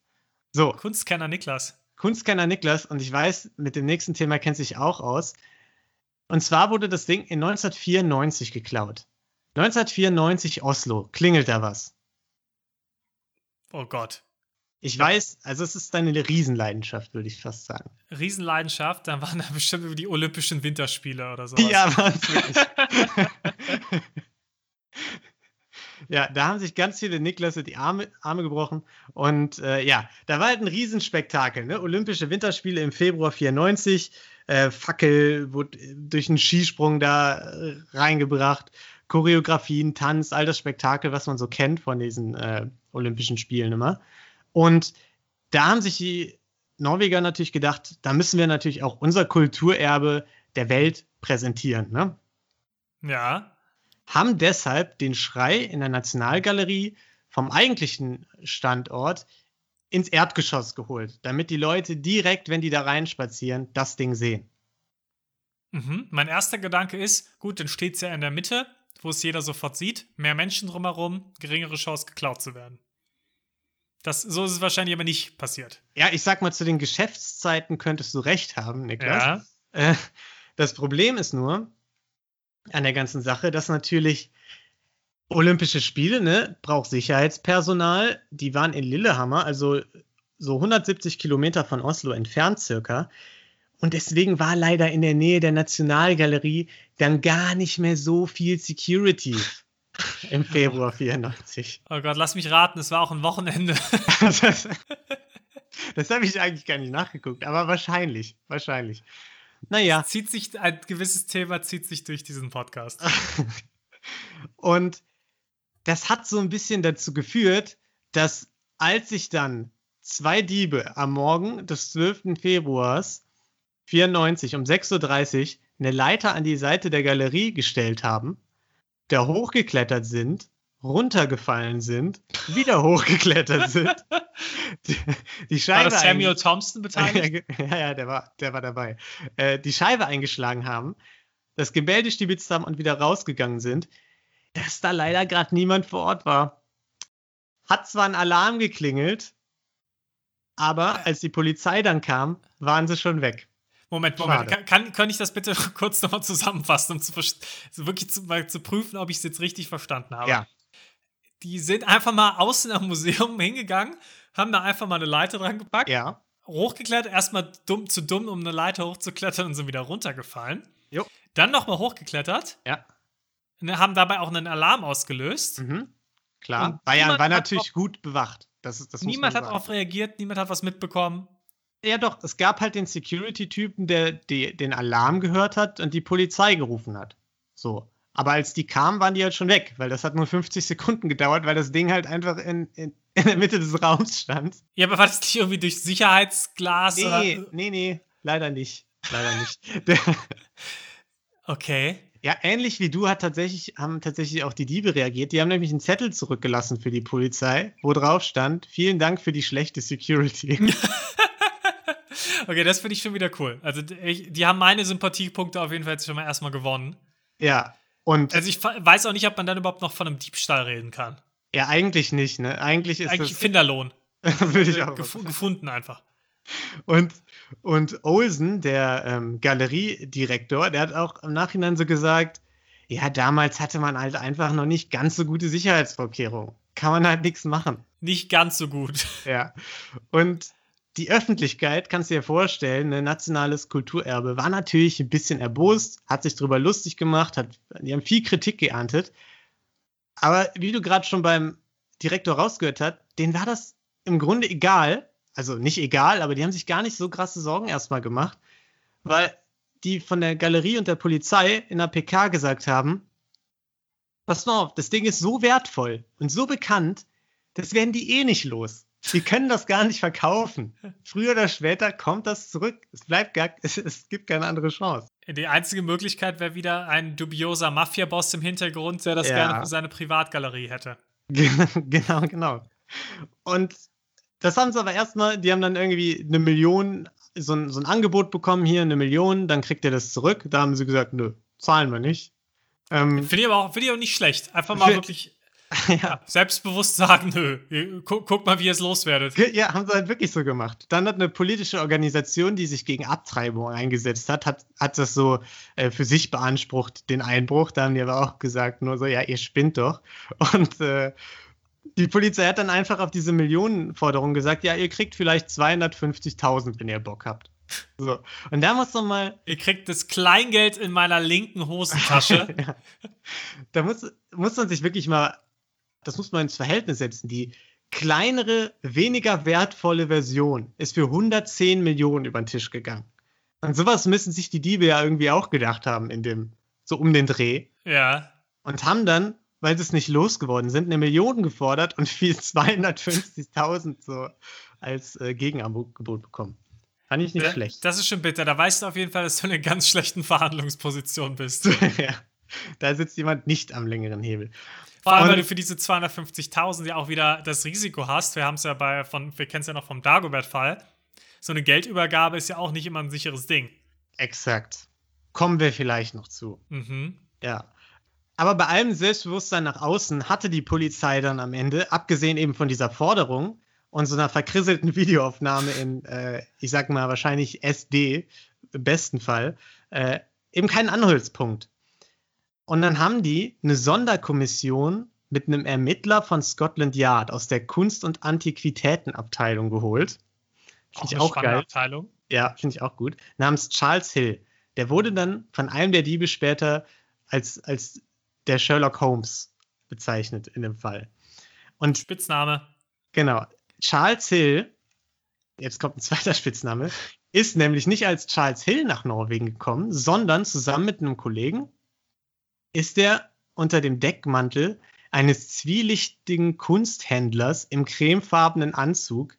So. Kunstkenner Niklas. Kunstkenner Niklas, und ich weiß, mit dem nächsten Thema kennt sich auch aus. Und zwar wurde das Ding in 1994 geklaut. 1994 Oslo. Klingelt da was? Oh Gott. Ich weiß, also es ist deine Riesenleidenschaft, würde ich fast sagen. Riesenleidenschaft, dann waren da bestimmt über die Olympischen Winterspiele oder so. Ja, waren es wirklich. <laughs> ja, da haben sich ganz viele Niklasse die Arme, Arme gebrochen. Und äh, ja, da war halt ein Riesenspektakel. Ne? Olympische Winterspiele im Februar 94. Äh, Fackel wurde durch einen Skisprung da äh, reingebracht. Choreografien, Tanz, all das Spektakel, was man so kennt von diesen äh, Olympischen Spielen immer. Und da haben sich die Norweger natürlich gedacht, da müssen wir natürlich auch unser Kulturerbe der Welt präsentieren. Ne? Ja. Haben deshalb den Schrei in der Nationalgalerie vom eigentlichen Standort ins Erdgeschoss geholt, damit die Leute direkt, wenn die da reinspazieren, das Ding sehen. Mhm. Mein erster Gedanke ist, gut, dann steht es ja in der Mitte, wo es jeder sofort sieht, mehr Menschen drumherum, geringere Chance geklaut zu werden. Das, so ist es wahrscheinlich aber nicht passiert. Ja, ich sag mal, zu den Geschäftszeiten könntest du recht haben, Niklas. Ja. Äh, das Problem ist nur an der ganzen Sache, dass natürlich Olympische Spiele, ne, braucht Sicherheitspersonal. Die waren in Lillehammer, also so 170 Kilometer von Oslo entfernt circa. Und deswegen war leider in der Nähe der Nationalgalerie dann gar nicht mehr so viel Security <laughs> im Februar 94. Oh Gott, lass mich raten, es war auch ein Wochenende. <laughs> <laughs> das das habe ich eigentlich gar nicht nachgeguckt, aber wahrscheinlich, wahrscheinlich. Naja. Zieht sich, ein gewisses Thema zieht sich durch diesen Podcast. Und das hat so ein bisschen dazu geführt, dass als sich dann zwei Diebe am Morgen des 12. Februars 94 um 6.30 Uhr eine Leiter an die Seite der Galerie gestellt haben, da hochgeklettert sind, runtergefallen sind, wieder <laughs> hochgeklettert sind. Die, die Scheibe war das Samuel Thompson beteiligt? <laughs> ja, ja, der war, der war dabei. Äh, die Scheibe eingeschlagen haben, das Gemälde stibitzt haben und wieder rausgegangen sind, dass da leider gerade niemand vor Ort war. Hat zwar ein Alarm geklingelt, aber als die Polizei dann kam, waren sie schon weg. Moment, Moment. Kann, kann, kann, ich das bitte <laughs> kurz nochmal zusammenfassen, um zu, so wirklich zu, mal zu prüfen, ob ich es jetzt richtig verstanden habe? Ja. Die sind einfach mal außen am Museum <laughs> hingegangen, haben da einfach mal eine Leiter dran gepackt. Ja. Hochgeklettert, erstmal dumm, zu dumm, um eine Leiter hochzuklettern und sind wieder runtergefallen. Jo. Dann nochmal hochgeklettert. Ja. Ne, haben dabei auch einen Alarm ausgelöst. Mhm. Klar. Bayern war natürlich gut bewacht. Das ist, das niemand hat darauf reagiert, niemand hat was mitbekommen. Ja, doch, es gab halt den Security-Typen, der die, den Alarm gehört hat und die Polizei gerufen hat. So. Aber als die kamen, waren die halt schon weg, weil das hat nur 50 Sekunden gedauert, weil das Ding halt einfach in, in, in der Mitte des Raums stand. Ja, aber war das nicht irgendwie durch Sicherheitsglas? Nee, oder? nee, nee, leider nicht. Leider nicht. <laughs> okay. Ja, ähnlich wie du hat tatsächlich, haben tatsächlich auch die Diebe reagiert. Die haben nämlich einen Zettel zurückgelassen für die Polizei, wo drauf stand, vielen Dank für die schlechte Security. <laughs> okay, das finde ich schon wieder cool. Also ich, die haben meine Sympathiepunkte auf jeden Fall jetzt schon mal erstmal gewonnen. Ja. Und also ich weiß auch nicht, ob man dann überhaupt noch von einem Diebstahl reden kann. Ja, eigentlich nicht, ne? Eigentlich ist eigentlich das Finderlohn. <laughs> würde ich auch Gef gefunden einfach. Und, und Olsen, der ähm, Galeriedirektor, der hat auch im Nachhinein so gesagt, ja, damals hatte man halt einfach noch nicht ganz so gute Sicherheitsvorkehrungen. Kann man halt nichts machen. Nicht ganz so gut. Ja. Und die Öffentlichkeit, kannst du dir vorstellen, ein nationales Kulturerbe, war natürlich ein bisschen erbost, hat sich darüber lustig gemacht, hat, die haben viel Kritik geerntet. Aber wie du gerade schon beim Direktor rausgehört hast, denen war das im Grunde egal. Also nicht egal, aber die haben sich gar nicht so krasse Sorgen erstmal gemacht, weil die von der Galerie und der Polizei in der PK gesagt haben, pass mal auf, das Ding ist so wertvoll und so bekannt, das werden die eh nicht los. Die können das gar nicht verkaufen. Früher oder später kommt das zurück. Es bleibt gar, <laughs> es, es gibt keine andere Chance. Die einzige Möglichkeit wäre wieder ein dubioser Mafia-Boss im Hintergrund, der das ja. gerne für seine Privatgalerie hätte. <laughs> genau, genau. Und das haben sie aber erstmal, die haben dann irgendwie eine Million, so ein, so ein Angebot bekommen, hier eine Million, dann kriegt ihr das zurück. Da haben sie gesagt, nö, zahlen wir nicht. Ähm, Finde ich aber auch, find ich auch nicht schlecht. Einfach mal wirklich <laughs> ja. Selbstbewusst sagen, nö, guck, guck, mal, wie ihr es loswerdet. Ja, haben sie halt wirklich so gemacht. Dann hat eine politische Organisation, die sich gegen Abtreibung eingesetzt hat, hat, hat das so äh, für sich beansprucht, den Einbruch. Da haben die aber auch gesagt, nur so, ja, ihr spinnt doch. Und äh, die Polizei hat dann einfach auf diese Millionenforderung gesagt, ja, ihr kriegt vielleicht 250.000, wenn ihr Bock habt. So. Und da muss man mal. Ihr kriegt das Kleingeld in meiner linken <laughs> Hosentasche. ja. Da muss, muss man sich wirklich mal, das muss man ins Verhältnis setzen. Die kleinere, weniger wertvolle Version ist für 110 Millionen über den Tisch gegangen. Und sowas müssen sich die Diebe ja irgendwie auch gedacht haben in dem, so um den Dreh. Ja. Und haben dann, weil sie es nicht losgeworden sind, eine Million gefordert und viel 250.000 so als äh, Gegenangebot bekommen. Fand ich nicht Da- schlecht. Das ist schon bitter. Da weißt du auf jeden Fall, dass du in einer ganz schlechten Verhandlungsposition bist. <laughs> ja. Da sitzt jemand nicht am längeren Hebel. Vor allem, weil du für diese 250.000 ja auch wieder das Risiko hast. Wir haben es ja bei, von, wir kennen es ja noch vom Dagobert-Fall. So eine Geldübergabe ist ja auch nicht immer ein sicheres Ding. Exakt. Kommen wir vielleicht noch zu. Mhm. Ja. Aber bei allem Selbstbewusstsein nach außen hatte die Polizei dann am Ende, abgesehen eben von dieser Forderung und so einer verkrisselten <laughs> Videoaufnahme in, äh, ich sag mal, wahrscheinlich SD, im besten Fall, äh, eben keinen Anhaltspunkt. Und dann haben die eine Sonderkommission mit einem Ermittler von Scotland Yard aus der Kunst- und Antiquitätenabteilung geholt. Finde ich auch geil. Abteilung. Ja, finde ich auch gut. Namens Charles Hill. Der wurde dann von einem der Diebe später als, als der Sherlock Holmes bezeichnet in dem Fall. Und Spitzname. genau, Charles Hill, jetzt kommt ein zweiter Spitzname, ist nämlich nicht als Charles Hill nach Norwegen gekommen, sondern zusammen mit einem Kollegen ist er unter dem Deckmantel eines zwielichtigen Kunsthändlers im cremefarbenen Anzug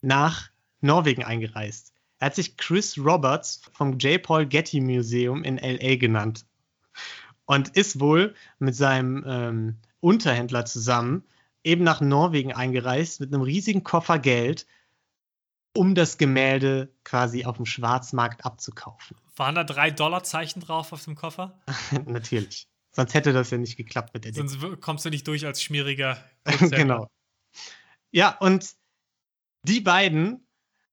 nach Norwegen eingereist. Er hat sich Chris Roberts vom J. Paul Getty Museum in LA genannt und ist wohl mit seinem ähm, Unterhändler zusammen eben nach Norwegen eingereist mit einem riesigen Koffer Geld, um das Gemälde quasi auf dem Schwarzmarkt abzukaufen. Waren da drei Dollarzeichen drauf auf dem Koffer? <laughs> Natürlich. Sonst hätte das ja nicht geklappt mit der. Sonst w- kommst du nicht durch als schmieriger. <laughs> genau. Ja, und die beiden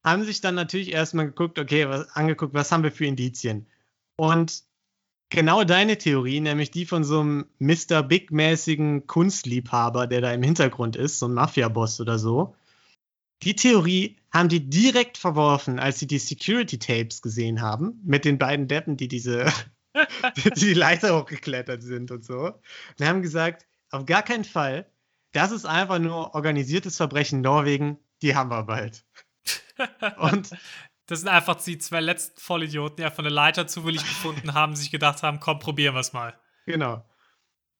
haben sich dann natürlich erstmal geguckt, okay, was, angeguckt, was haben wir für Indizien? Und genau deine Theorie, nämlich die von so einem Mr. Big-mäßigen Kunstliebhaber, der da im Hintergrund ist, so ein Mafia-Boss oder so, die Theorie haben die direkt verworfen, als sie die Security-Tapes gesehen haben, mit den beiden Deppen, die diese <laughs> die die Leiter hochgeklettert sind und so. Und haben gesagt, auf gar keinen Fall, das ist einfach nur organisiertes Verbrechen Norwegen, die haben wir bald. <laughs> Und Das sind einfach die zwei letzten Vollidioten, die einfach eine Leiter zufällig gefunden haben, sich gedacht haben, komm, probieren wir es mal. genau.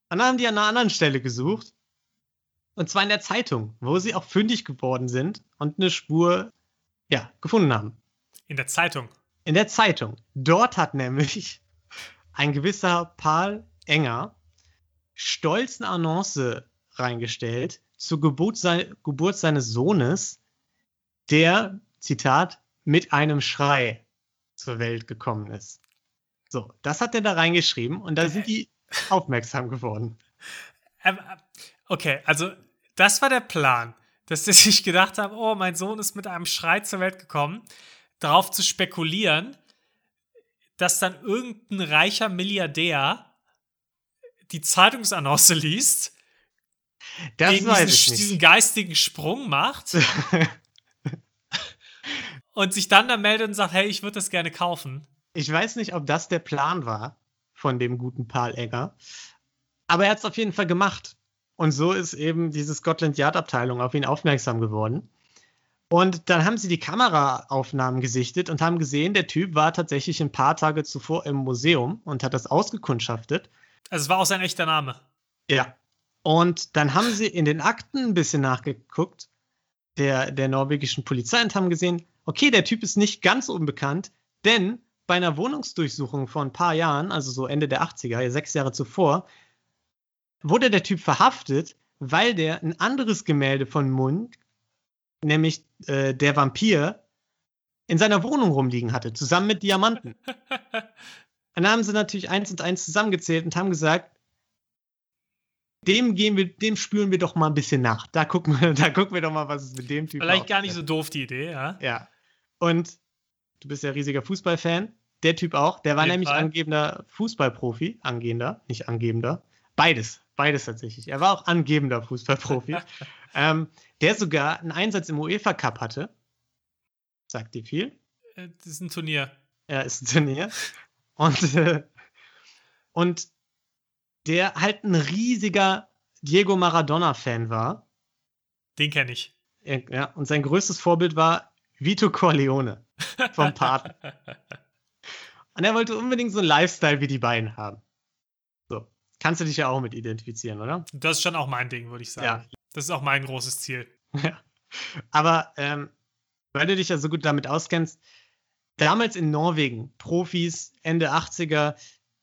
Und dann haben die an einer anderen Stelle gesucht. Und zwar in der Zeitung, wo sie auch fündig geworden sind und eine Spur, ja, gefunden haben. In der Zeitung. In der Zeitung. Dort hat nämlich ein gewisser Paul Enger stolz eine Annonce reingestellt zur Geburt, sei Geburt seines Sohnes, der, Zitat, mit einem Schrei zur Welt gekommen ist. So, das hat er da reingeschrieben und da sind <laughs> die aufmerksam geworden. Ähm, äh, okay, also das war der Plan, dass sie <laughs> sich gedacht haben, oh, mein Sohn ist mit einem Schrei zur Welt gekommen, darauf zu spekulieren, dass dann irgendein reicher Milliardär die Zeitungsannonce liest, Das diesen, diesen geistigen Sprung macht <laughs> und sich dann da meldet und sagt, hey, ich würde das gerne kaufen. Ich weiß nicht, ob das der Plan war von dem guten Paul Egger, aber er hat es auf jeden Fall gemacht. Und so ist eben diese Scotland Yard Abteilung auf ihn aufmerksam geworden. Und dann haben sie die Kameraaufnahmen gesichtet und haben gesehen, der Typ war tatsächlich ein paar Tage zuvor im Museum und hat das ausgekundschaftet. Also es war auch sein echter Name. Ja. Und dann haben sie in den Akten ein bisschen nachgeguckt, der, der norwegischen Polizei, und haben gesehen, okay, der Typ ist nicht ganz unbekannt, denn bei einer Wohnungsdurchsuchung vor ein paar Jahren, also so Ende der 80er, ja, sechs Jahre zuvor, wurde der Typ verhaftet, weil der ein anderes Gemälde von Mund, nämlich äh, der Vampir, in seiner Wohnung rumliegen hatte, zusammen mit Diamanten. Und <laughs> dann haben sie natürlich eins und eins zusammengezählt und haben gesagt, dem gehen wir, dem spüren wir doch mal ein bisschen nach. Da gucken wir, da gucken wir doch mal, was es mit dem Typ Vielleicht gar nicht so doof, die Idee, ja. Ja. Und du bist ja riesiger Fußballfan. Der Typ auch. Der war nämlich Fall. angehender Fußballprofi. Angehender, nicht angebender. Beides. Beides tatsächlich. Er war auch angehender Fußballprofi. <laughs> ähm, der sogar einen Einsatz im UEFA Cup hatte. Sagt dir viel? Äh, das ist ein Turnier. Ja, ist ein Turnier. Und, äh, und der halt ein riesiger Diego Maradona-Fan war. Den kenne ich. Ja, und sein größtes Vorbild war Vito Corleone vom Paten. <laughs> und er wollte unbedingt so einen Lifestyle wie die beiden haben. Kannst du dich ja auch mit identifizieren, oder? Das ist schon auch mein Ding, würde ich sagen. Ja. Das ist auch mein großes Ziel. <laughs> Ja. Aber ähm, weil du dich ja so gut damit auskennst, damals in Norwegen, Profis, Ende 80er,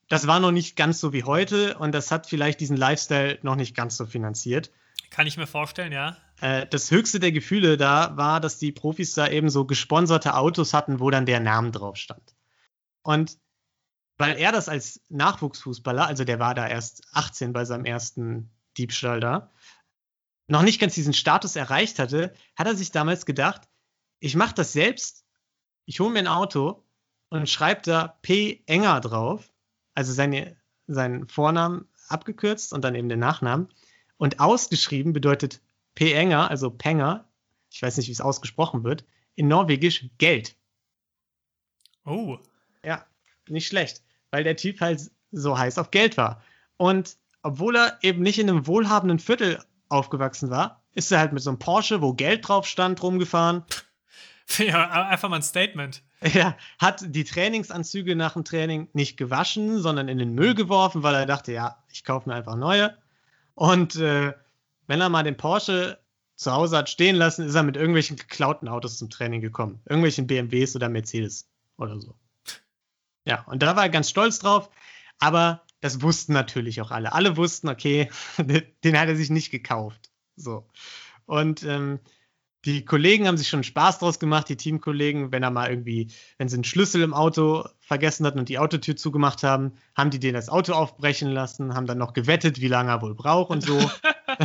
das war noch nicht ganz so wie heute und das hat vielleicht diesen Lifestyle noch nicht ganz so finanziert. Kann ich mir vorstellen, ja. Äh, das höchste der Gefühle da war, dass die Profis da eben so gesponserte Autos hatten, wo dann der Name drauf stand. Und weil er das als Nachwuchsfußballer, also der war da erst 18 bei seinem ersten Diebstahl da, noch nicht ganz diesen Status erreicht hatte, hat er sich damals gedacht, ich mache das selbst, ich hole mir ein Auto und schreibe da P. Enger drauf, also seine, seinen Vornamen abgekürzt und dann eben den Nachnamen. Und ausgeschrieben bedeutet P. Enger, also Penger, ich weiß nicht, wie es ausgesprochen wird, in Norwegisch Geld. Oh. Ja, nicht schlecht, weil der Typ halt so heiß auf Geld war. Und obwohl er eben nicht in einem wohlhabenden Viertel aufgewachsen war, ist er halt mit so einem Porsche, wo Geld drauf stand, rumgefahren. <laughs> Ja, einfach mal ein Statement. Er hat die Trainingsanzüge nach dem Training nicht gewaschen, sondern in den Müll geworfen, weil er dachte, ja, ich kaufe mir einfach neue. Und äh, wenn er mal den Porsche zu Hause hat stehen lassen, ist er mit irgendwelchen geklauten Autos zum Training gekommen. Irgendwelchen BMWs oder Mercedes oder so. Ja, und da war er ganz stolz drauf. Aber das wussten natürlich auch alle. Alle wussten, okay, <laughs> den hat er sich nicht gekauft. So. Und ähm, die Kollegen haben sich schon Spaß draus gemacht, die Teamkollegen, wenn er mal irgendwie, wenn sie einen Schlüssel im Auto vergessen hatten und die Autotür zugemacht haben, haben die den das Auto aufbrechen lassen, haben dann noch gewettet, wie lange er wohl braucht und so.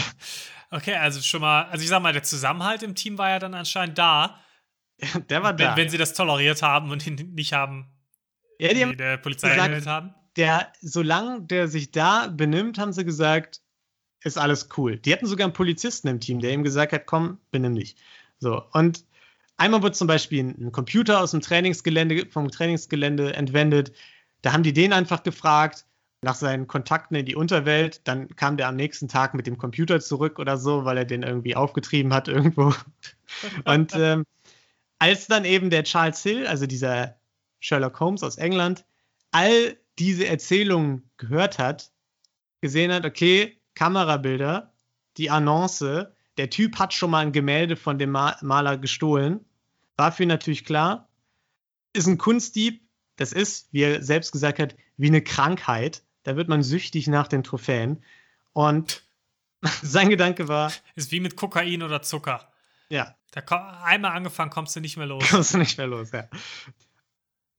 <laughs> okay, also schon mal, also ich sag mal, der Zusammenhalt im Team war ja dann anscheinend da. <laughs> der war da. Wenn, wenn sie das toleriert haben und ihn nicht haben, ja, die haben der Polizei gesagt, haben. Der, solange der sich da benimmt, haben sie gesagt, ist alles cool. Die hatten sogar einen Polizisten im Team, der ihm gesagt hat, komm, benimm dich. So, und einmal wurde zum Beispiel ein Computer aus dem Trainingsgelände, vom Trainingsgelände entwendet. Da haben die den einfach gefragt nach seinen Kontakten in die Unterwelt. Dann kam der am nächsten Tag mit dem Computer zurück oder so, weil er den irgendwie aufgetrieben hat irgendwo. <laughs> Und ähm, als dann eben der Charles Hill, also dieser Sherlock Holmes aus England, all diese Erzählungen gehört hat, gesehen hat, okay, Kamerabilder, die Annonce, der Typ hat schon mal ein Gemälde von dem Maler gestohlen. War für ihn natürlich klar. Ist ein Kunstdieb. Das ist, wie er selbst gesagt hat, wie eine Krankheit. Da wird man süchtig nach den Trophäen. Und <laughs> sein Gedanke war. <laughs> Ist wie mit Kokain oder Zucker. Ja. Da einmal angefangen, kommst du nicht mehr los. Kommst du nicht mehr los, ja.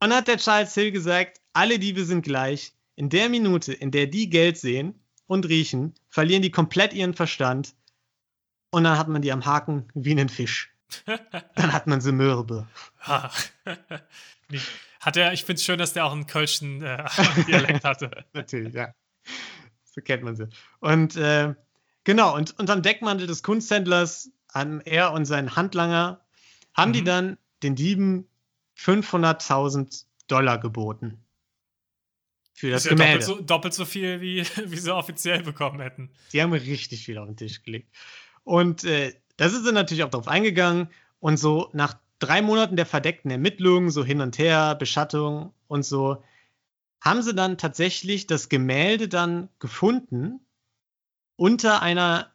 Und dann hat der Charles Hill gesagt: Alle Diebe sind gleich. In der Minute, in der die Geld sehen, und riechen, verlieren die komplett ihren Verstand und dann hat man die am Haken wie einen Fisch. <laughs> dann hat man sie mürbe. <laughs> hat er, ich finde es schön, dass der auch einen kölschen äh, <laughs> Dialekt hatte. Natürlich, ja. So kennt man sie. Und äh, genau, und unter dem Deckmantel des Kunsthändlers haben er und sein Handlanger, haben mhm. die dann den Dieben 500.000 Dollar geboten für das, das ist ja Gemälde. Doppelt so, doppelt so viel, wie, <laughs> wie sie offiziell bekommen hätten. Die haben richtig viel auf den Tisch gelegt. Und äh, da sind sie natürlich auch drauf eingegangen. Und so nach drei Monaten der verdeckten Ermittlungen, so hin und her, Beschattung und so, haben sie dann tatsächlich das Gemälde dann gefunden unter einer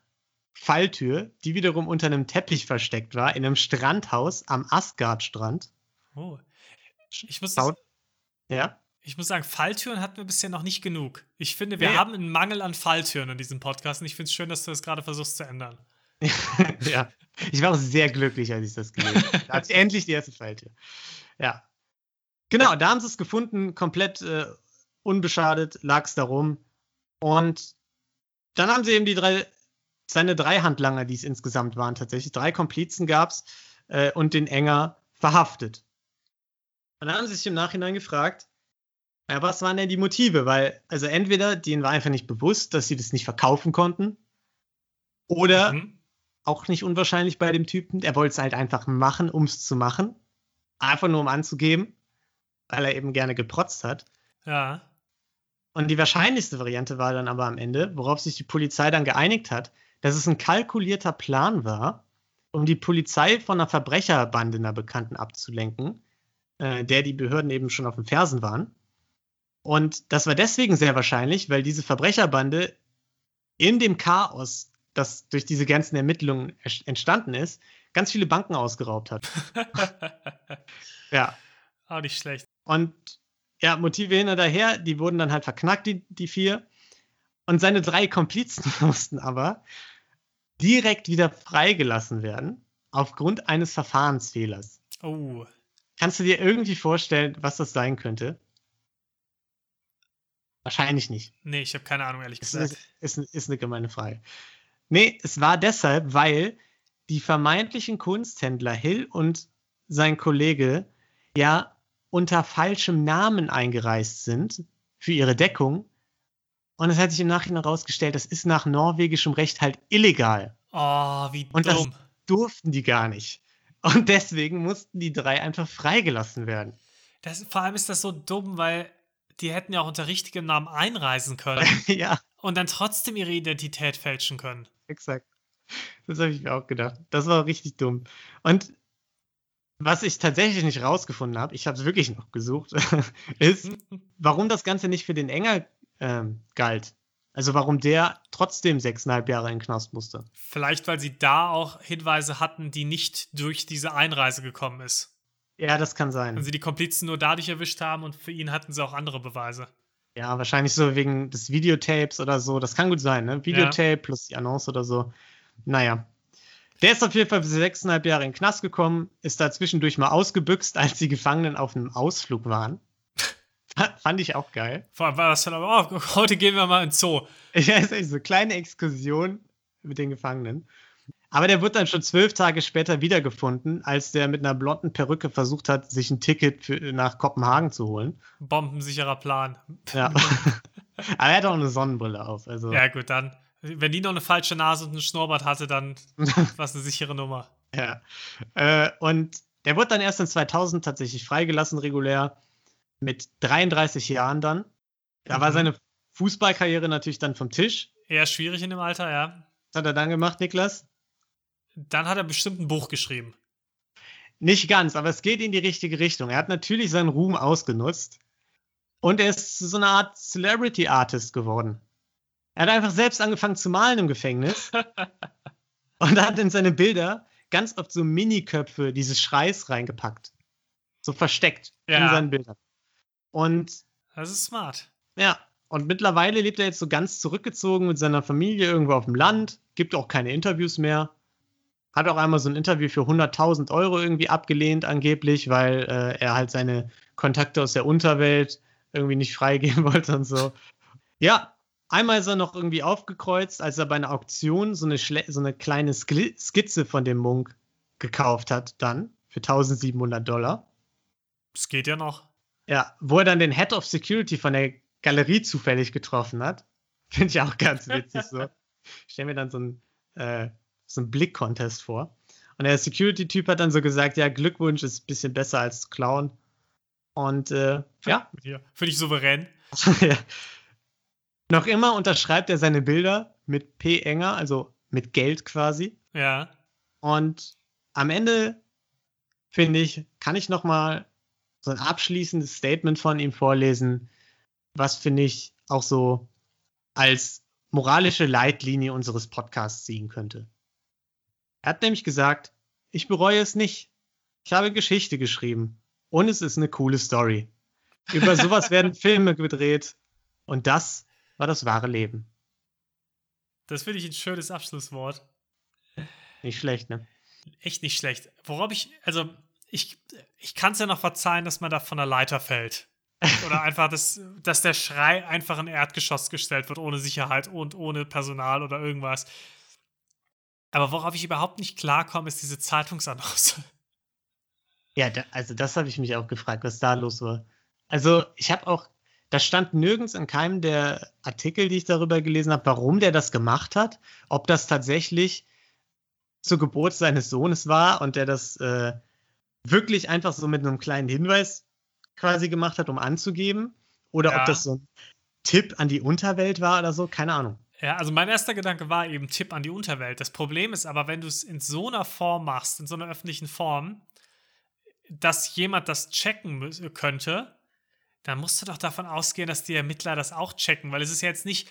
Falltür, die wiederum unter einem Teppich versteckt war, in einem Strandhaus am Asgard-Strand. Oh. Ich muss. Ja. Ich muss sagen, Falltüren hatten wir bisher noch nicht genug. Ich finde, wir ja. haben einen Mangel an Falltüren in diesem Podcast und ich finde es schön, dass du das gerade versuchst zu ändern. <laughs> ja, ich war auch sehr glücklich, als ich das gelesen habe. Da ich endlich die erste Falltür. Ja. Genau, da haben sie es gefunden, komplett äh, unbeschadet, lag es da rum. Und dann haben sie eben die drei, seine drei Handlanger, die es insgesamt waren, tatsächlich, drei Komplizen gab es äh, und den Enger verhaftet. Und dann haben sie sich im Nachhinein gefragt, Ja, was waren denn die Motive? Weil, also entweder denen war einfach nicht bewusst, dass sie das nicht verkaufen konnten. Oder Mhm. auch nicht unwahrscheinlich bei dem Typen, er wollte es halt einfach machen, um es zu machen. Einfach nur um anzugeben, weil er eben gerne geprotzt hat. Ja. Und die wahrscheinlichste Variante war dann aber am Ende, worauf sich die Polizei dann geeinigt hat, dass es ein kalkulierter Plan war, um die Polizei von einer Verbrecherbande einer Bekannten abzulenken, äh, der die Behörden eben schon auf den Fersen waren. Und das war deswegen sehr wahrscheinlich, weil diese Verbrecherbande in dem Chaos, das durch diese ganzen Ermittlungen entstanden ist, ganz viele Banken ausgeraubt hat. <laughs> Ja, Auch nicht schlecht. und ja, Motive hin und her, die wurden dann halt verknackt, die, die vier. Und seine drei Komplizen <laughs> mussten aber direkt wieder freigelassen werden, aufgrund eines Verfahrensfehlers. Oh. Kannst du dir irgendwie vorstellen, was das sein könnte? Wahrscheinlich nicht. Nee, ich habe keine Ahnung, ehrlich Ist, gesagt. ist, ist, ist eine gemeine Frage. Nee, es war deshalb, weil die vermeintlichen Kunsthändler Hill und sein Kollege ja unter falschem Namen eingereist sind für ihre Deckung. Und es hat sich im Nachhinein herausgestellt, das ist nach norwegischem Recht halt illegal. Oh, wie Und das- dumm. Durften die gar nicht. Und deswegen mussten die drei einfach freigelassen werden. Das, vor allem ist das so dumm, weil die hätten ja auch unter richtigem Namen einreisen können <laughs> ja, und dann trotzdem ihre Identität fälschen können. exakt. Das habe ich mir auch gedacht. Das war richtig dumm. Und was ich tatsächlich nicht rausgefunden habe, ich habe es wirklich noch gesucht, <laughs> ist, <laughs> warum das Ganze nicht für den Enger ähm, galt. Also warum der trotzdem sechseinhalb Jahre in den Knast musste. Vielleicht, weil sie da auch Hinweise hatten, die nicht durch diese Einreise gekommen ist. Ja, das kann sein. Und sie die Komplizen nur dadurch erwischt haben und für ihn hatten sie auch andere Beweise. Ja, wahrscheinlich so wegen des Videotapes oder so. Das kann gut sein, ne? Videotape plus die Annonce oder so. Naja. Der ist auf jeden Fall für sechseinhalb Jahre in den Knast gekommen, ist da zwischendurch mal ausgebüxt, als die Gefangenen auf einem Ausflug waren. <laughs> Fand ich auch geil. Vor allem war das dann aber, oh, <laughs> heute gehen wir mal ins Zoo. <laughs> Ja, ist echt so eine kleine Exkursion mit den Gefangenen. Aber der wird dann schon zwölf Tage später wiedergefunden, als der mit einer blonden Perücke versucht hat, sich ein Ticket für, nach Kopenhagen zu holen. Bombensicherer Plan. Ja. Aber er hat auch eine Sonnenbrille auf. Also. Ja, gut, dann. Wenn die noch eine falsche Nase und einen Schnurrbart hatte, dann war es eine sichere Nummer. Ja. Äh, und der wurde dann erst in 2000 tatsächlich freigelassen, regulär, mit 33 Jahren dann. Da war Mhm. seine Fußballkarriere natürlich dann vom Tisch. Eher schwierig in dem Alter, ja. Was hat er dann gemacht, Niklas? Dann hat er bestimmt ein Buch geschrieben. Nicht ganz, aber es geht in die richtige Richtung. Er hat natürlich seinen Ruhm ausgenutzt und er ist so eine Art Celebrity Artist geworden. Er hat einfach selbst angefangen zu malen im Gefängnis <laughs> und hat in seine Bilder ganz oft so Miniköpfe dieses Schreis reingepackt. So versteckt in Ja. seinen Bildern. Und Das ist smart. ja, und mittlerweile lebt er jetzt so ganz zurückgezogen mit seiner Familie irgendwo auf dem Land, gibt auch keine Interviews mehr. Hat auch einmal so ein Interview für 100.000 Euro irgendwie abgelehnt, angeblich, weil äh, er halt seine Kontakte aus der Unterwelt irgendwie nicht freigeben <laughs> wollte und so. Ja, einmal ist er noch irgendwie aufgekreuzt, als er bei einer Auktion so eine, Schle so eine kleine Skizze von dem Munk gekauft hat, dann für 1700 Dollar. Es geht ja noch. Ja, wo er dann den Head of Security von der Galerie zufällig getroffen hat. <laughs> Finde ich auch ganz witzig so. Ich stelle mir dann so einen, äh, so einen Blick-Contest vor. Und der Security-Typ hat dann so gesagt, ja, Glückwunsch ist ein bisschen besser als Clown. Und äh, ja, Ja. Finde ich souverän. <laughs> ja. Noch immer unterschreibt er seine Bilder mit P. Enger, also mit Geld quasi. Ja. Und am Ende, finde ich, kann ich noch mal so ein abschließendes Statement von ihm vorlesen, was, finde ich, auch so als moralische Leitlinie unseres Podcasts ziehen könnte. Er hat nämlich gesagt, ich bereue es nicht. Ich habe Geschichte geschrieben und es ist eine coole Story. Über sowas werden <laughs> Filme gedreht und das war das wahre Leben. Das finde ich ein schönes Abschlusswort. Nicht schlecht, ne? Echt nicht schlecht. Worauf ich, also, ich, ich kann es ja noch verzeihen, dass man da von der Leiter fällt. Oder <laughs> einfach, dass, dass der Schrei einfach in Erdgeschoss gestellt wird, ohne Sicherheit und ohne Personal oder irgendwas. Aber worauf ich überhaupt nicht klarkomme, ist diese Zeitungsannonce. <laughs> Ja, da, also das habe ich mich auch gefragt, was da los war. Also ich habe auch Da stand nirgends in keinem der Artikel, die ich darüber gelesen habe, warum der das gemacht hat. Ob das tatsächlich zur Geburt seines Sohnes war und der das äh, wirklich einfach so mit einem kleinen Hinweis quasi gemacht hat, um anzugeben. Oder ja. ob das so ein Tipp an die Unterwelt war oder so, keine Ahnung. Ja, also mein erster Gedanke war eben Tipp an die Unterwelt. Das Problem ist aber, wenn du es in so einer Form machst, in so einer öffentlichen Form, dass jemand das checken könnte, dann musst du doch davon ausgehen, dass die Ermittler das auch checken, weil es ist ja jetzt nicht,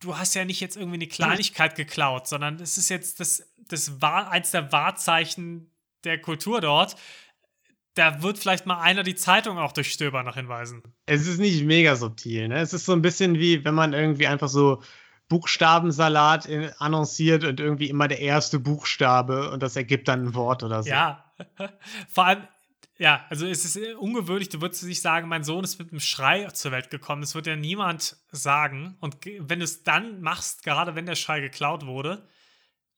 du hast ja nicht jetzt irgendwie eine Kleinigkeit geklaut, sondern es ist jetzt das, das war eins der Wahrzeichen der Kultur dort. Da wird vielleicht mal einer die Zeitung auch durchstöbern nach Hinweisen. Es ist nicht mega subtil, ne? Es ist so ein bisschen wie, wenn man irgendwie einfach so Buchstabensalat annonciert und irgendwie immer der erste Buchstabe und das ergibt dann ein Wort oder so. Ja, <laughs> vor allem, ja, also es ist ungewöhnlich, du würdest nicht sagen, mein Sohn ist mit einem Schrei zur Welt gekommen. Das wird ja niemand sagen. Und wenn du es dann machst, gerade wenn der Schrei geklaut wurde,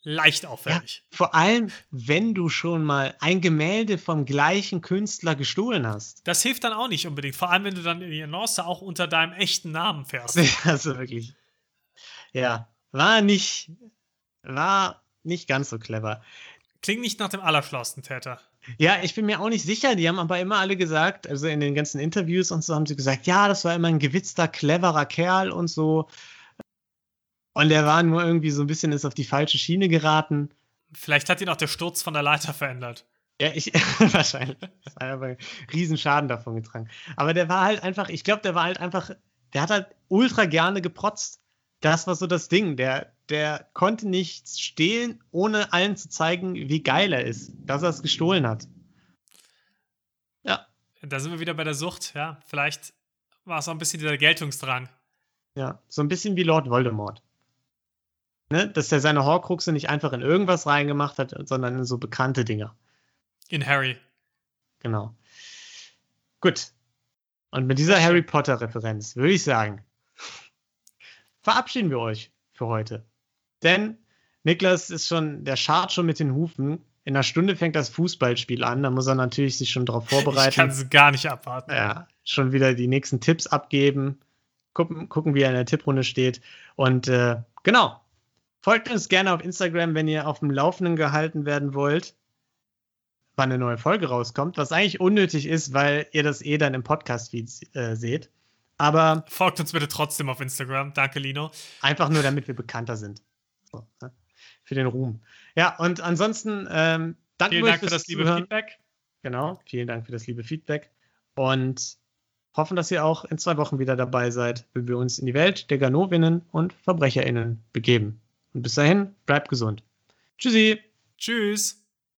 leicht auffällig. Ja, vor allem, wenn du schon mal ein Gemälde vom gleichen Künstler gestohlen hast. Das hilft dann auch nicht unbedingt. Vor allem, wenn du dann in die Annonce auch unter deinem echten Namen fährst. <laughs> Also wirklich. Ja, war nicht, war nicht ganz so clever. Klingt nicht nach dem allerschlausten Täter. Ja, ich bin mir auch nicht sicher. Die haben aber immer alle gesagt, also in den ganzen Interviews und so haben sie gesagt, ja, das war immer ein gewitzter, cleverer Kerl und so. Und der war nur irgendwie so ein bisschen ist auf die falsche Schiene geraten. Vielleicht hat ihn auch der Sturz von der Leiter verändert. Ja, ich, <laughs> wahrscheinlich. Das hat aber riesen Schaden davon getragen. Aber der war halt einfach, ich glaube, der war halt einfach, der hat halt ultra gerne geprotzt. Das war so das Ding. Der, der konnte nichts stehlen, ohne allen zu zeigen, wie geil er ist, dass er es gestohlen hat. Ja. Da sind wir wieder bei der Sucht, ja. Vielleicht war es auch ein bisschen dieser Geltungsdrang. Ja, so ein bisschen wie Lord Voldemort. Ne? Dass er seine Horcruxe nicht einfach in irgendwas reingemacht hat, sondern in so bekannte Dinge. In Harry. Genau. Gut. Und mit dieser Harry Potter-Referenz würde ich sagen, verabschieden wir euch für heute. Denn Niklas ist schon, der schart schon mit den Hufen. In einer Stunde fängt das Fußballspiel an. Da muss er natürlich sich schon darauf vorbereiten. Ich kann es gar nicht abwarten. Ja, schon wieder die nächsten Tipps abgeben. Gucken, gucken wie er in der Tipprunde steht. Und äh, genau. Folgt uns gerne auf Instagram, wenn ihr auf dem Laufenden gehalten werden wollt, wann eine neue Folge rauskommt. Was eigentlich unnötig ist, weil ihr das eh dann im Podcast-Feed äh, seht. Aber. Folgt uns bitte trotzdem auf Instagram. Danke, Lino. Einfach nur, damit wir bekannter sind. So, ne? Für den Ruhm. Ja, und ansonsten ähm, danke Vielen Dank für das liebe Feedback. Genau, vielen Dank für das liebe Feedback. Und hoffen, dass ihr auch in zwei Wochen wieder dabei seid, wenn wir uns in die Welt der Ganovinnen und VerbrecherInnen begeben. Und bis dahin, bleibt gesund. Tschüssi. Tschüss.